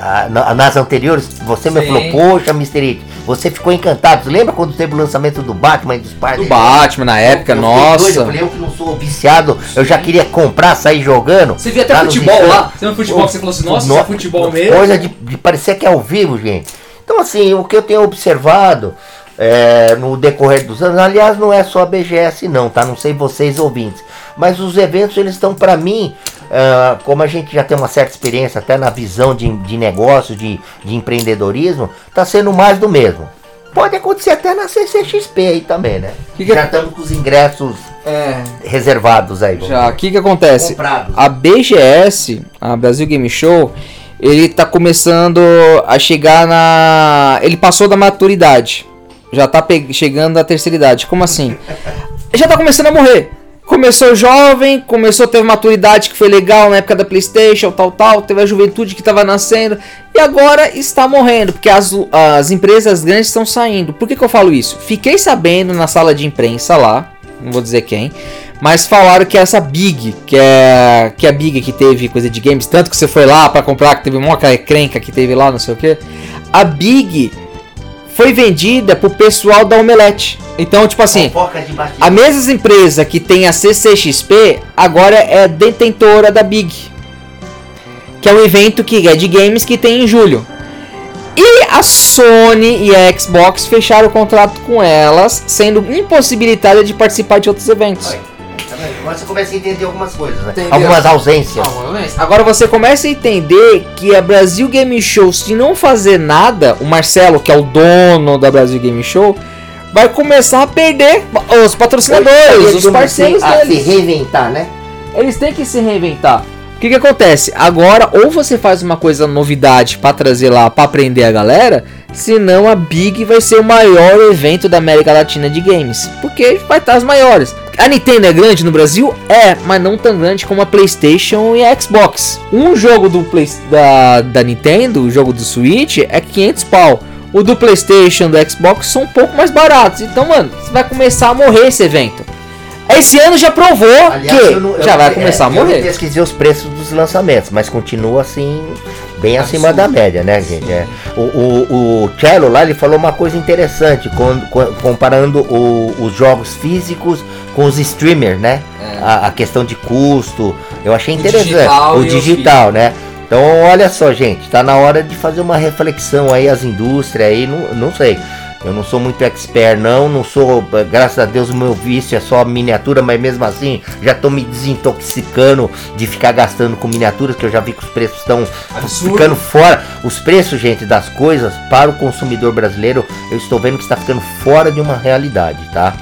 B: nas anteriores, você Sim. me falou, poxa, Mr. It, você ficou encantado. Lembra quando teve o lançamento do Batman e dos
A: pais? Do Batman na época, eu, eu nossa. Doido,
B: eu falei, eu que não sou viciado, eu já queria comprar, sair jogando.
A: Você via até futebol lá? Você viu futebol que você falou assim, nossa, no, é futebol mesmo?
B: Coisa de, de parecer que é ao vivo, gente. Então, assim, o que eu tenho observado é, no decorrer dos anos, aliás, não é só a BGS, não, tá? Não sei vocês ouvintes, mas os eventos eles estão para mim. Uh, como a gente já tem uma certa experiência até na visão de, de negócio, de, de empreendedorismo, tá sendo mais do mesmo. Pode acontecer até na CCXP aí também, né? Que que já estamos com os ingressos é, reservados aí.
A: Já, o que que acontece? Comprados. A BGS, a Brasil Game Show, ele tá começando a chegar na. Ele passou da maturidade. Já tá pe... chegando à terceira idade. Como assim? Já tá começando a morrer. Começou jovem, começou a ter maturidade que foi legal na época da PlayStation, tal, tal. Teve a juventude que tava nascendo. E agora está morrendo, porque as, as empresas grandes estão saindo. Por que, que eu falo isso? Fiquei sabendo na sala de imprensa lá, não vou dizer quem, mas falaram que essa Big, que é, que é a Big que teve coisa de games, tanto que você foi lá para comprar, que teve uma crenca que teve lá, não sei o que. A Big foi vendida pro pessoal da Omelete. Então, tipo assim, a mesma empresa que tem a CCXP agora é detentora da Big. Que é um evento que é de games que tem em julho. A Sony e a Xbox fecharam o contrato com elas, sendo impossibilitada de participar de outros eventos.
B: Agora você começa a entender algumas coisas, né? Algumas ausências.
A: Agora você começa a entender que a Brasil Game Show, se não fazer nada, o Marcelo, que é o dono da Brasil Game Show, vai começar a perder os patrocinadores, os parceiros
B: a deles. se reinventar, né?
A: Eles têm que se reinventar. O que, que acontece? Agora, ou você faz uma coisa novidade para trazer lá para aprender a galera, senão a Big vai ser o maior evento da América Latina de games, porque vai estar as maiores. A Nintendo é grande no Brasil? É, mas não tão grande como a PlayStation e a Xbox. Um jogo do Play, da, da Nintendo, o jogo do Switch, é 500 pau. O do PlayStation, do Xbox são um pouco mais baratos. Então, mano, você vai começar a morrer esse evento. Esse ano já provou Aliás, que não, já vai começar é, a morrer. Eu
B: pesquisei os preços dos lançamentos, mas continua assim bem acima da média, né, gente? É. O, o, o Cello lá ele falou uma coisa interessante, com, com, comparando o, os jogos físicos com os streamers, né? É. A, a, questão de custo, eu achei interessante. Digital o digital, né? Então, olha só, gente, está na hora de fazer uma reflexão aí as indústrias aí, não, não sei. Eu não sou muito expert, não. Não sou, graças a Deus, o meu vício é só miniatura, mas mesmo assim já tô me desintoxicando de ficar gastando com miniaturas, que eu já vi que os preços estão ficando fora. Os preços, gente, das coisas para o consumidor brasileiro, eu estou vendo que está ficando fora de uma realidade, tá?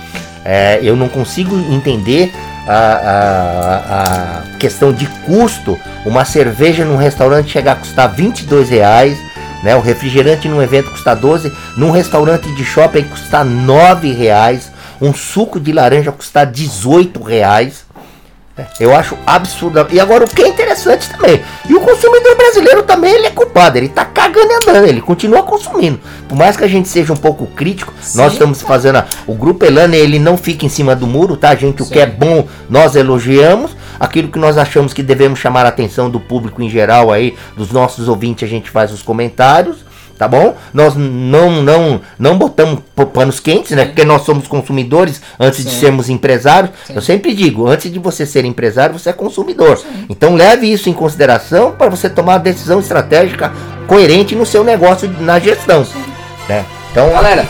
B: É, eu não consigo entender a, a, a, questão de custo. Uma cerveja num restaurante chegar a custar 22 reais né? O refrigerante num evento custa 12, num restaurante de shopping custa 9 reais, um suco de laranja custa 18 reais. É, eu acho absurdo. E agora o que é interessante também. E o consumidor brasileiro também ele é culpado. Ele tá cagando e andando. Ele continua consumindo. Por mais que a gente seja um pouco crítico, Sim. nós estamos fazendo. A, o grupo Elane ele não fica em cima do muro, tá, gente? O Sim. que é bom nós elogiamos. Aquilo que nós achamos que devemos chamar a atenção do público em geral aí, dos nossos ouvintes, a gente faz os comentários tá bom? Nós não não não botamos panos quentes, né? Porque nós somos consumidores antes Sim. de sermos empresários. Sim. Eu sempre digo, antes de você ser empresário, você é consumidor. Sim. Então leve isso em consideração para você tomar uma decisão estratégica coerente no seu negócio na gestão, né?
A: Então, galera,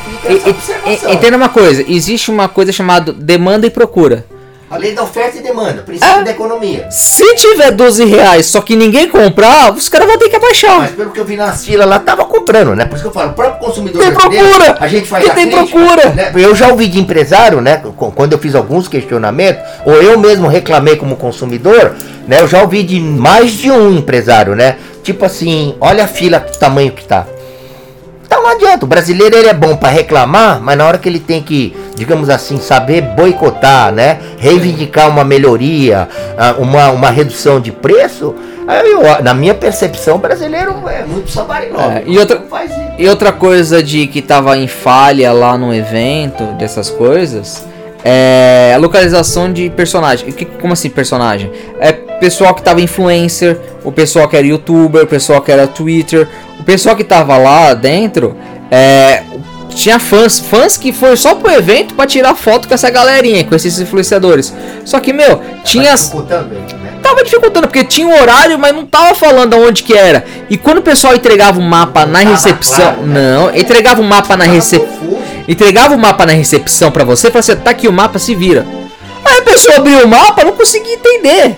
A: entenda uma coisa, existe uma coisa chamada demanda e procura.
B: A lei da oferta e demanda, princípio é. da economia.
A: Se tiver 12 reais, só que ninguém comprar, os caras vão ter que abaixar.
B: Mas pelo que eu vi na fila lá, tava comprando, né? Por isso que eu falo, o próprio consumidor
A: tem procura.
B: a gente faz
A: que
B: a
A: tem crítica, procura.
B: Né? Eu já ouvi de empresário, né? Quando eu fiz alguns questionamentos, ou eu mesmo reclamei como consumidor, né? Eu já ouvi de mais de um empresário, né? Tipo assim, olha a fila, o tamanho que tá. Então não adianta, o brasileiro ele é bom para reclamar, mas na hora que ele tem que, digamos assim, saber boicotar, né? Reivindicar uma melhoria, ah, uma, uma redução de preço, eu, na minha percepção, o brasileiro é muito sabarinóvel. É,
A: e, outra, e outra coisa de que tava em falha lá no evento, dessas coisas, é a localização de personagem. Que, como assim personagem? É pessoal que tava influencer, o pessoal que era youtuber, o pessoal que era Twitter, o pessoal que tava lá dentro, é, tinha fãs, fãs que foi só pro evento para tirar foto com essa galerinha, com esses influenciadores. Só que, meu, tinha. Tava dificultando, né? Tava dificultando, porque tinha um horário, mas não tava falando aonde que era. E quando o pessoal entregava o mapa na recepção. Claro, né? Não, entregava o mapa na recepção. Entregava o mapa na recepção para você, falava assim, tá aqui o mapa, se vira. Aí a pessoa abriu o mapa, não conseguia entender.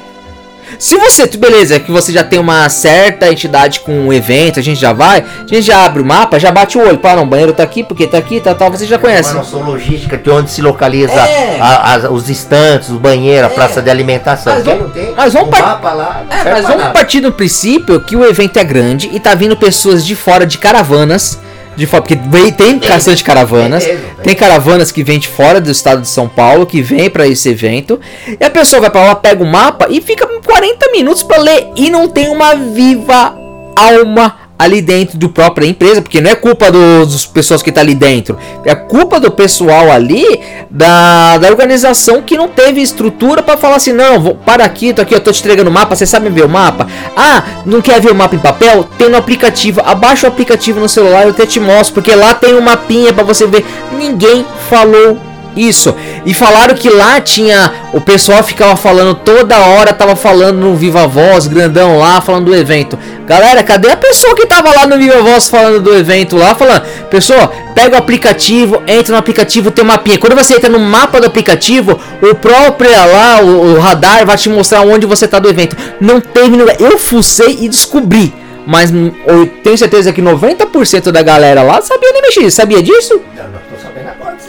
A: Se você, beleza, que você já tem uma certa entidade com um evento, a gente já vai, a gente já abre o mapa, já bate o olho, para, não, o banheiro tá aqui, porque tá aqui, tá tal, você já conhece. Uma
B: noção logística de onde se localiza é. a, a, os estantes, o banheiro, a é. praça de alimentação. Mas, vamos, mas vamos, um mapa lá, é, mas vamos partir do princípio que o evento é grande e tá vindo pessoas de fora de caravanas
A: de fora, porque vem, tem bastante caravanas, tem caravanas que vêm de fora do estado de São Paulo, que vem para esse evento, e a pessoa vai para lá, pega o mapa e fica 40 minutos para ler e não tem uma viva alma ali dentro do própria empresa, porque não é culpa dos, dos pessoas que tá ali dentro, é culpa do pessoal ali da, da organização que não teve estrutura para falar assim, não, vou, para aqui, tô aqui, eu tô te entregando o mapa, você sabe ver o mapa? Ah, não quer ver o mapa em papel? Tem no aplicativo, abaixa o aplicativo no celular, eu até te mostro, porque lá tem um mapinha para você ver. Ninguém falou isso. E falaram que lá tinha. O pessoal ficava falando toda hora, tava falando no Viva Voz, grandão lá, falando do evento. Galera, cadê a pessoa que tava lá no Viva Voz falando do evento lá? Falando, pessoal, pega o aplicativo, entra no aplicativo, tem um mapinha. Quando você entra no mapa do aplicativo, o próprio lá, o, o radar vai te mostrar onde você tá do evento. Não teve. Eu fucei e descobri. Mas eu tenho certeza que 90% da galera lá sabia nem mexer. Sabia disso?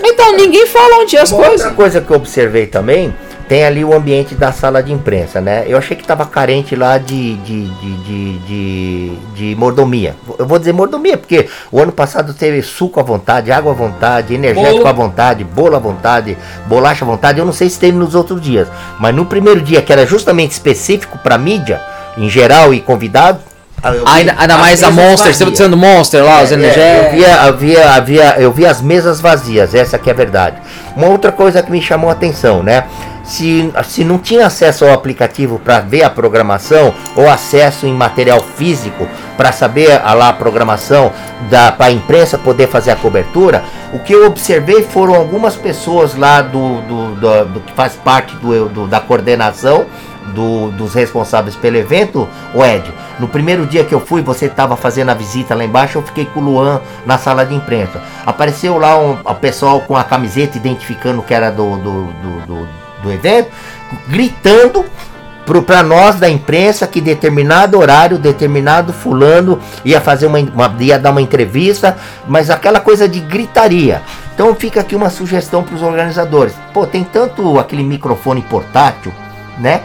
A: Então ninguém fala onde é as Uma coisas.
B: Outra coisa que eu observei também tem ali o ambiente da sala de imprensa, né? Eu achei que tava carente lá de, de, de, de, de, mordomia. Eu vou dizer mordomia, porque o ano passado teve suco à vontade, água à vontade, energético bolo. à vontade, bolo à vontade, bolacha à vontade. Eu não sei se teve nos outros dias, mas no primeiro dia, que era justamente específico para mídia, em geral e convidado,
A: ah, ainda, ainda mais a Monster, você sendo Monster lá, é, os energéticos.
B: É, eu, via, havia, havia, eu vi as mesas vazias, essa que é a verdade. Uma outra coisa que me chamou a atenção, né? Se, se não tinha acesso ao aplicativo para ver a programação ou acesso em material físico para saber a, lá, a programação para a imprensa poder fazer a cobertura, o que eu observei foram algumas pessoas lá do, do, do, do que faz parte do, do, da coordenação do, dos responsáveis pelo evento, o Ed. No primeiro dia que eu fui, você estava fazendo a visita lá embaixo, eu fiquei com o Luan na sala de imprensa. Apareceu lá um, o pessoal com a camiseta identificando que era do, do, do, do, do evento, gritando para nós da imprensa que determinado horário, determinado fulano ia fazer uma, uma, ia dar uma entrevista, mas aquela coisa de gritaria. Então fica aqui uma sugestão para os organizadores. Pô, tem tanto aquele microfone portátil, né?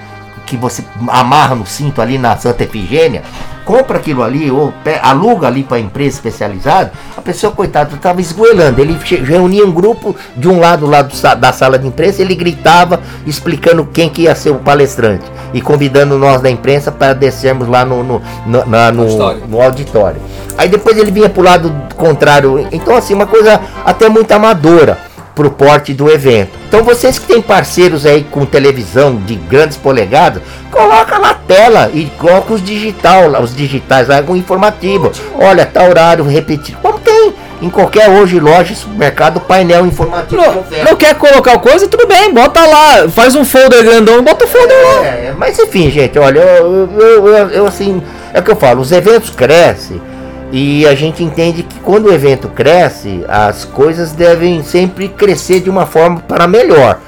B: Que você amarra no cinto ali na Santa Efigênia, compra aquilo ali ou aluga ali para empresa especializada, a pessoa, coitado, estava esgoelando. Ele reunia um grupo de um lado lá da sala de imprensa, ele gritava explicando quem que ia ser o palestrante e convidando nós da imprensa para descermos lá no, no, no, na, no, auditório. no auditório. Aí depois ele vinha para o lado contrário. Então, assim, uma coisa até muito amadora pro porte do evento. Então vocês que têm parceiros aí com televisão de grandes polegadas, coloca na tela e coloca os digital, os digitais lá com informativo. Olha, tá horário repetido. Como tem em qualquer hoje loja, supermercado, painel informativo.
A: Não, não quer colocar coisa, tudo bem, bota lá, faz um folder grandão, bota o folder é, lá.
B: É, mas enfim, gente, olha, eu, eu, eu, eu assim, é o que eu falo, os eventos crescem e a gente entende que quando o evento cresce, as coisas devem sempre crescer de uma forma para melhor.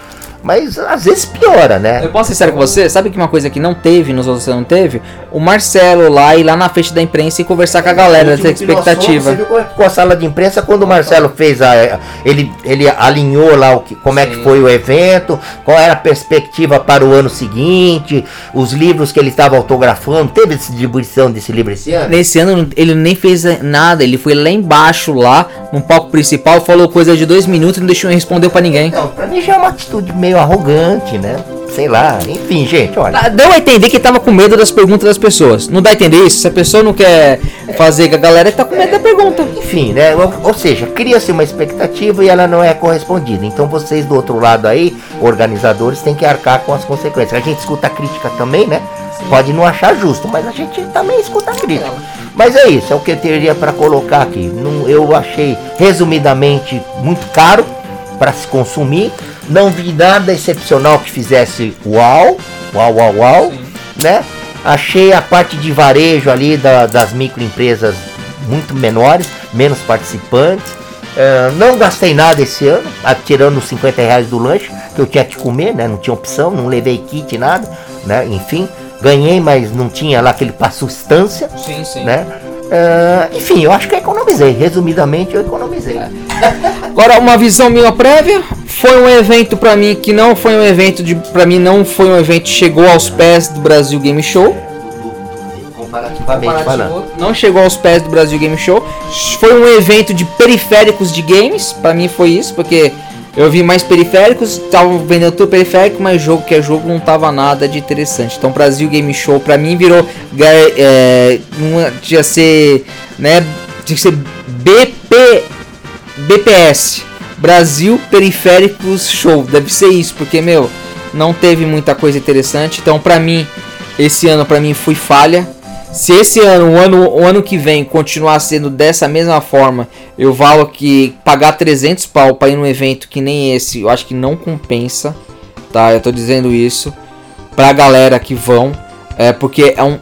B: Mas às vezes piora, né?
A: Eu posso ser sério com você? Sabe que uma coisa que não teve, nos outros não teve? O Marcelo lá ir lá na frente da imprensa e conversar com a galera, ter expectativa. Você viu
B: com a sala de imprensa quando o Marcelo fez a. Ele, ele alinhou lá o que, como Sim. é que foi o evento, qual era a perspectiva para o ano seguinte, os livros que ele estava autografando. Teve distribuição desse livro esse ano?
A: Nesse ano ele nem fez nada, ele foi lá embaixo, lá, no palco principal, falou coisa de dois minutos e não deixou responder para ninguém. Então,
B: pra mim já é uma atitude meio meio arrogante, né? Sei lá, enfim, gente, olha.
A: Deu a entender que tava com medo das perguntas das pessoas. Não dá a entender isso? Se a pessoa não quer fazer com a galera, tá com medo da pergunta.
B: Enfim, né? Ou, ou seja, cria-se uma expectativa e ela não é correspondida. Então vocês do outro lado aí, organizadores, têm que arcar com as consequências. A gente escuta a crítica também, né? Pode não achar justo, mas a gente também escuta a crítica. Mas é isso, é o que eu teria para colocar aqui. Eu achei, resumidamente, muito caro para se consumir. Não vi nada excepcional que fizesse uau, uau, uau, uau, Sim. né? Achei a parte de varejo ali da, das microempresas muito menores, menos participantes. Uh, não gastei nada esse ano, tirando os 50 reais do lanche que eu tinha que comer, né? Não tinha opção, não levei kit, nada, né? Enfim, ganhei, mas não tinha lá aquele para substância, sim, sim. né? Uh, enfim, eu acho que eu economizei. Resumidamente, eu economizei.
A: Agora, uma visão minha prévia. Foi um evento para mim que não foi um evento de. para mim, não foi um evento que chegou aos pés do Brasil Game Show. Comparativamente falando. Não chegou aos pés do Brasil Game Show. Foi um evento de periféricos de games. para mim foi isso, porque eu vi mais periféricos, estavam vendendo tudo periférico, mas jogo que é jogo não tava nada de interessante. Então Brasil Game Show pra mim virou é, não tinha ser, né, tinha que ser BP BPS, Brasil Periféricos Show. Deve ser isso, porque meu, não teve muita coisa interessante. Então pra mim esse ano para mim foi falha. Se esse ano, o ano, o ano que vem, continuar sendo dessa mesma forma, eu valo que pagar 300 pau para ir num evento que nem esse, eu acho que não compensa, tá? Eu tô dizendo isso pra galera que vão, é porque é um,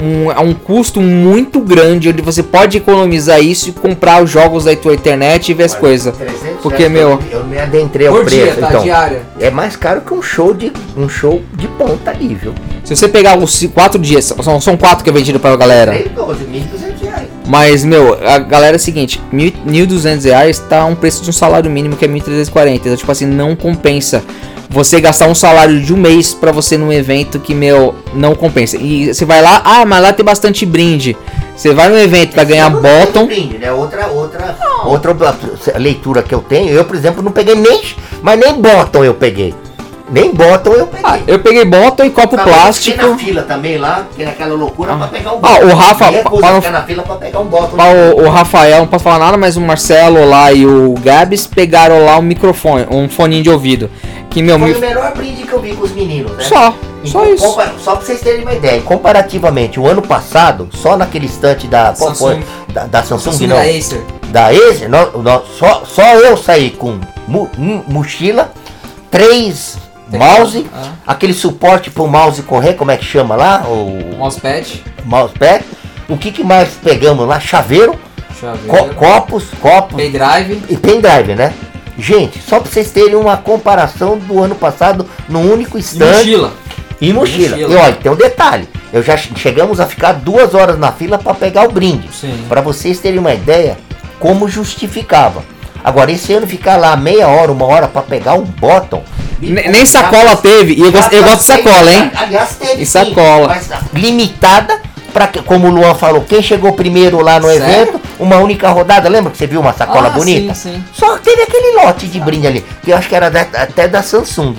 A: um, é um custo muito grande onde você pode economizar isso e comprar os jogos da tua internet e ver as coisas. Porque, meu.
B: Eu me adentrei ao preço. Dia, tá, então, diária. É mais caro que um show de um show de ponta ali, viu?
A: Se você pegar os quatro dias, são, são quatro que é vendido pra galera. 12, 1.200 reais. Mas, meu, a galera é o seguinte: 1.200 reais tá um preço de um salário mínimo que é 1.340. Então, tipo assim, não compensa você gastar um salário de um mês para você num evento que, meu, não compensa. E você vai lá, ah, mas lá tem bastante brinde. Você vai no evento para ganhar bottom.
B: Brinde, né? Outra, outra, outra leitura que eu tenho, eu, por exemplo, não peguei nem, mas nem bottom eu peguei. Nem bottom eu peguei. Ah,
A: eu peguei bottom e copo Tava plástico.
B: na fila também lá, que era aquela loucura ah. pra pegar um
A: bottom. Ah, o Rafa.
B: Para, na fila pra pegar um bottom.
A: O, o, Rafael, não posso falar nada, mas o Marcelo lá e o Gabs pegaram lá um microfone, um foninho de ouvido. Que meu
B: Foi o melhor brinde que eu vi com os meninos, né?
A: Só. Só isso.
B: Só pra vocês terem uma ideia, comparativamente, o ano passado, só naquele estante da. Samsung. Da, da Samsung, Samsung não. Da Acer. Da Acer, só, só eu saí com mu, mochila, três mouse,
A: Ah.
B: aquele suporte pro mouse correr, como é que chama lá? O
A: Mousepad,
B: mousepad. O que, que mais pegamos lá? Chaveiro, co-
A: chaveiro,
B: copos, copos
A: pendrive.
B: e pendrive, né? Gente, só pra vocês terem uma comparação do ano passado num único
A: E
B: instante.
A: mochila.
B: E mochila.
A: Mochila.
B: E olha, tem um detalhe. Eu já che- chegamos a ficar duas horas na fila para pegar o brinde.
A: Sim.
B: Para vocês terem uma ideia como justificava. Agora, esse ano ficar lá meia hora, uma hora para pegar um bottom.
A: Ne- nem sacola teve, e eu gosto- eu gosto de sacola, hein?
B: Aliás, teve
A: E
B: sim,
A: sacola.
B: mas limitada para como o Luan falou, quem chegou primeiro lá no
A: Sério?
B: evento, uma única rodada. Lembra que você viu uma sacola
A: Ah,
B: bonita?
A: sim, sim.
B: Só teve aquele lote de brinde ali, que eu acho que era da- até da Samsung.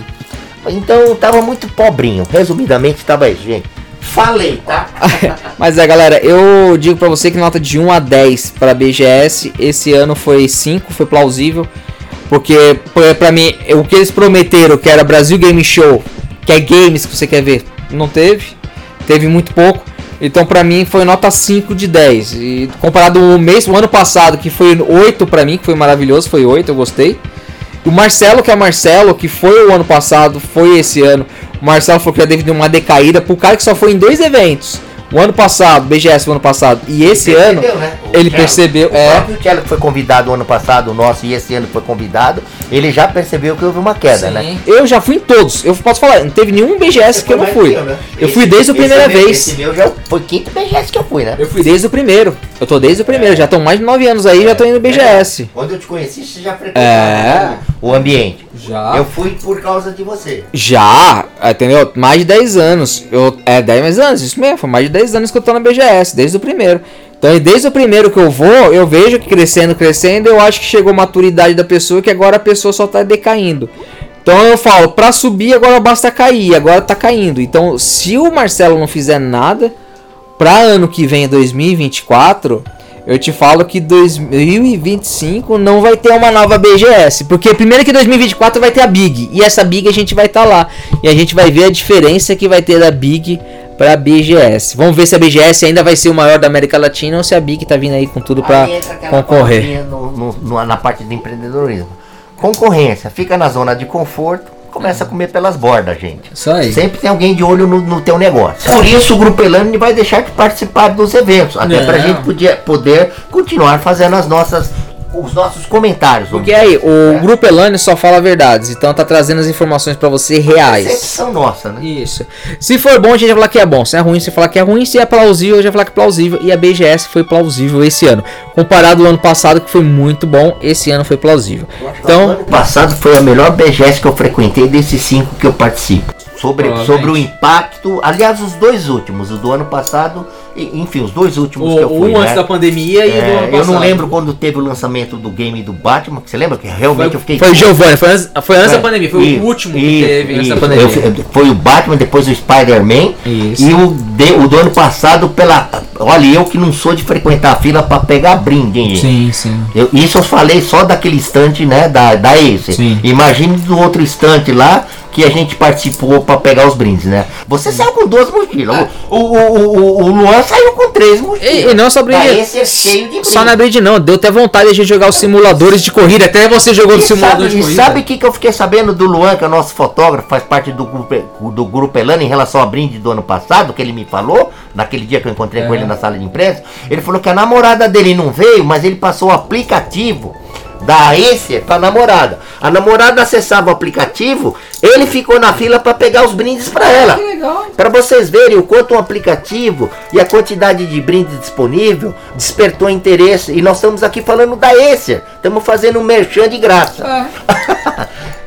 B: Então tava muito pobrinho. Resumidamente tava isso, gente. Falei, tá?
A: Mas é, galera, eu digo pra você que nota de 1 a 10 para BGS, esse ano foi 5, foi plausível. Porque pra mim, o que eles prometeram, que era Brasil Game Show, que é games que você quer ver, não teve. Teve muito pouco. Então pra mim foi nota 5 de 10. E comparado ao mês, o ano passado, que foi 8 pra mim, que foi maravilhoso, foi 8, eu gostei. O Marcelo, que é o Marcelo, que foi o ano passado, foi esse ano. O Marcelo falou que já teve uma decaída pro cara que só foi em dois eventos. O ano passado, BGS o ano passado, e esse ano,
B: Percebeu, né? O
A: ele percebeu,
B: O
A: é.
B: próprio Cello que foi convidado o ano passado, o nosso, e esse ano foi convidado, ele já percebeu que houve uma queda, né?
A: Sim. Eu já fui em todos. Eu posso falar, não teve nenhum BGS que eu não fui. Eu fui desde a primeira
B: né? meu-
A: vez.
B: Esse meu já foi quinto BGS que eu fui, né?
A: Eu fui desde o primeiro. Eu tô desde o primeiro. Já estão mais de 9 anos aí, já tô indo no BGS.
B: Quando eu te conheci, você já frequentava
A: É.
B: o ambiente.
A: Já.
B: Eu fui por causa de você.
A: Já, entendeu? Mais de 10 anos. Eu, é 10 anos, isso mesmo. Foi mais de 10 anos que eu tô na BGS, desde o primeiro. Então, desde o primeiro que eu vou, eu vejo que crescendo, crescendo, eu acho que chegou a maturidade da pessoa, que agora a pessoa só tá decaindo. Então eu falo, pra subir agora basta cair, agora tá caindo. Então, se o Marcelo não fizer nada, pra ano que vem, 2024, eu te falo que 2025 não vai ter uma nova BGS. Porque primeiro que 2024 vai ter a Big. E essa Big a gente vai estar lá. E a gente vai ver a diferença que vai ter da Big pra BGS. Vamos ver se a BGS ainda vai ser o maior da América Latina ou se a Big tá vindo aí com tudo
B: aquela
A: concorrer.
B: no- no- na parte de empreendedorismo. Concorrência, fica na zona de conforto, começa a comer pelas bordas, gente.
A: Isso aí.
B: Sempre tem alguém de olho no, no teu negócio. Por isso o Grupo Elane vai deixar de participar dos eventos. Até
A: Não.
B: pra gente podia, poder continuar fazendo as nossas, os nossos comentários.
A: Porque aí, o
B: É.
A: Grupo Elane só fala verdades. Então tá trazendo as informações pra você reais.
B: são nossa, né?
A: Isso. Se for bom, a gente vai falar que é bom. Se é ruim, você falar que é ruim. Se é plausível, a gente vai falar que é plausível. E a BGS foi plausível esse ano. Comparado ao ano passado, que foi muito bom, esse ano foi plausível. Então,
B: ano passado foi a melhor BGS que eu frequentei desses cinco que eu participo. Sobre, sobre o impacto, aliás, os dois últimos, o do ano passado, e- enfim, os dois últimos que eu fui. né?
A: pandemia
B: É, eu não lembro quando teve o lançamento do game do Batman, que você lembra? Que realmente eu fiquei.
A: Foi o Giovanni, foi antes, foi antes da
B: É,
A: pandemia. Foi
B: isso,
A: o último que
B: isso,
A: teve antes da
B: isso.
A: pandemia.
B: Eu foi o Batman, depois o Spider-Man.
A: Isso.
B: E o, de- o do ano passado, pela. Olha, eu que não sou de frequentar a fila pra pegar brinde, hein?
A: Sim, sim.
B: Eu- isso eu falei só daquele instante, né, da, da Ace.
A: Sim.
B: Imagine do outro instante lá que a gente participou pra pegar os brindes, né? Você saiu com duas mochilas. O, o, o, o, o Luan saiu com três mochilas.
A: E, e não só brinde.
B: É cheio.
A: Só na brinde não, deu até vontade de a gente jogar os simuladores de corrida. Até você jogou
B: E
A: do simulador
B: sabe,
A: de
B: e
A: corrida.
B: sabe o que, que eu fiquei sabendo do Luan, que é o nosso fotógrafo, faz parte do grupo, do grupo Elano, em relação a brinde do ano passado, que ele me falou, naquele dia que eu encontrei com
A: É.
B: ele na sala de imprensa? Ele falou que a namorada dele não veio, mas ele passou o aplicativo da Acer pra namorada. A namorada acessava o aplicativo, ele ficou na fila para pegar os brindes para ela.
A: Que legal.
B: Para vocês verem o quanto o aplicativo e a quantidade de brindes disponível despertou interesse. E nós estamos aqui falando da Acer. Estamos fazendo um merchan de graça.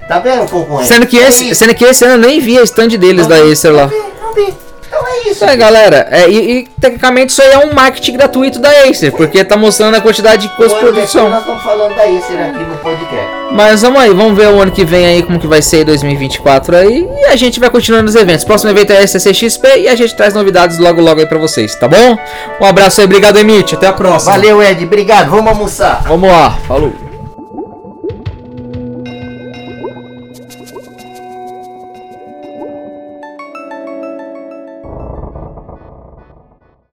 B: tá vendo, concorrente?
A: Sendo que, esse, sendo que esse ano eu nem vi a stand deles da Acer lá.
B: Não vi, não vi. Então é isso.
A: Aí, galera. É, e, e, tecnicamente isso aí é um marketing gratuito da Acer, porque tá mostrando a quantidade de custo de
B: Quando
A: produção.
B: Nós estamos falando da Acer aqui no podcast.
A: Mas vamos aí, vamos ver o ano que vem aí como que vai ser 2024 aí. E a gente vai continuando os eventos. Próximo evento é SCXP e a gente traz novidades logo logo aí pra vocês, tá bom? Um abraço aí, obrigado Emite, até a próxima.
B: Valeu, Ed. Obrigado. Vamos almoçar.
A: Vamos lá, falou.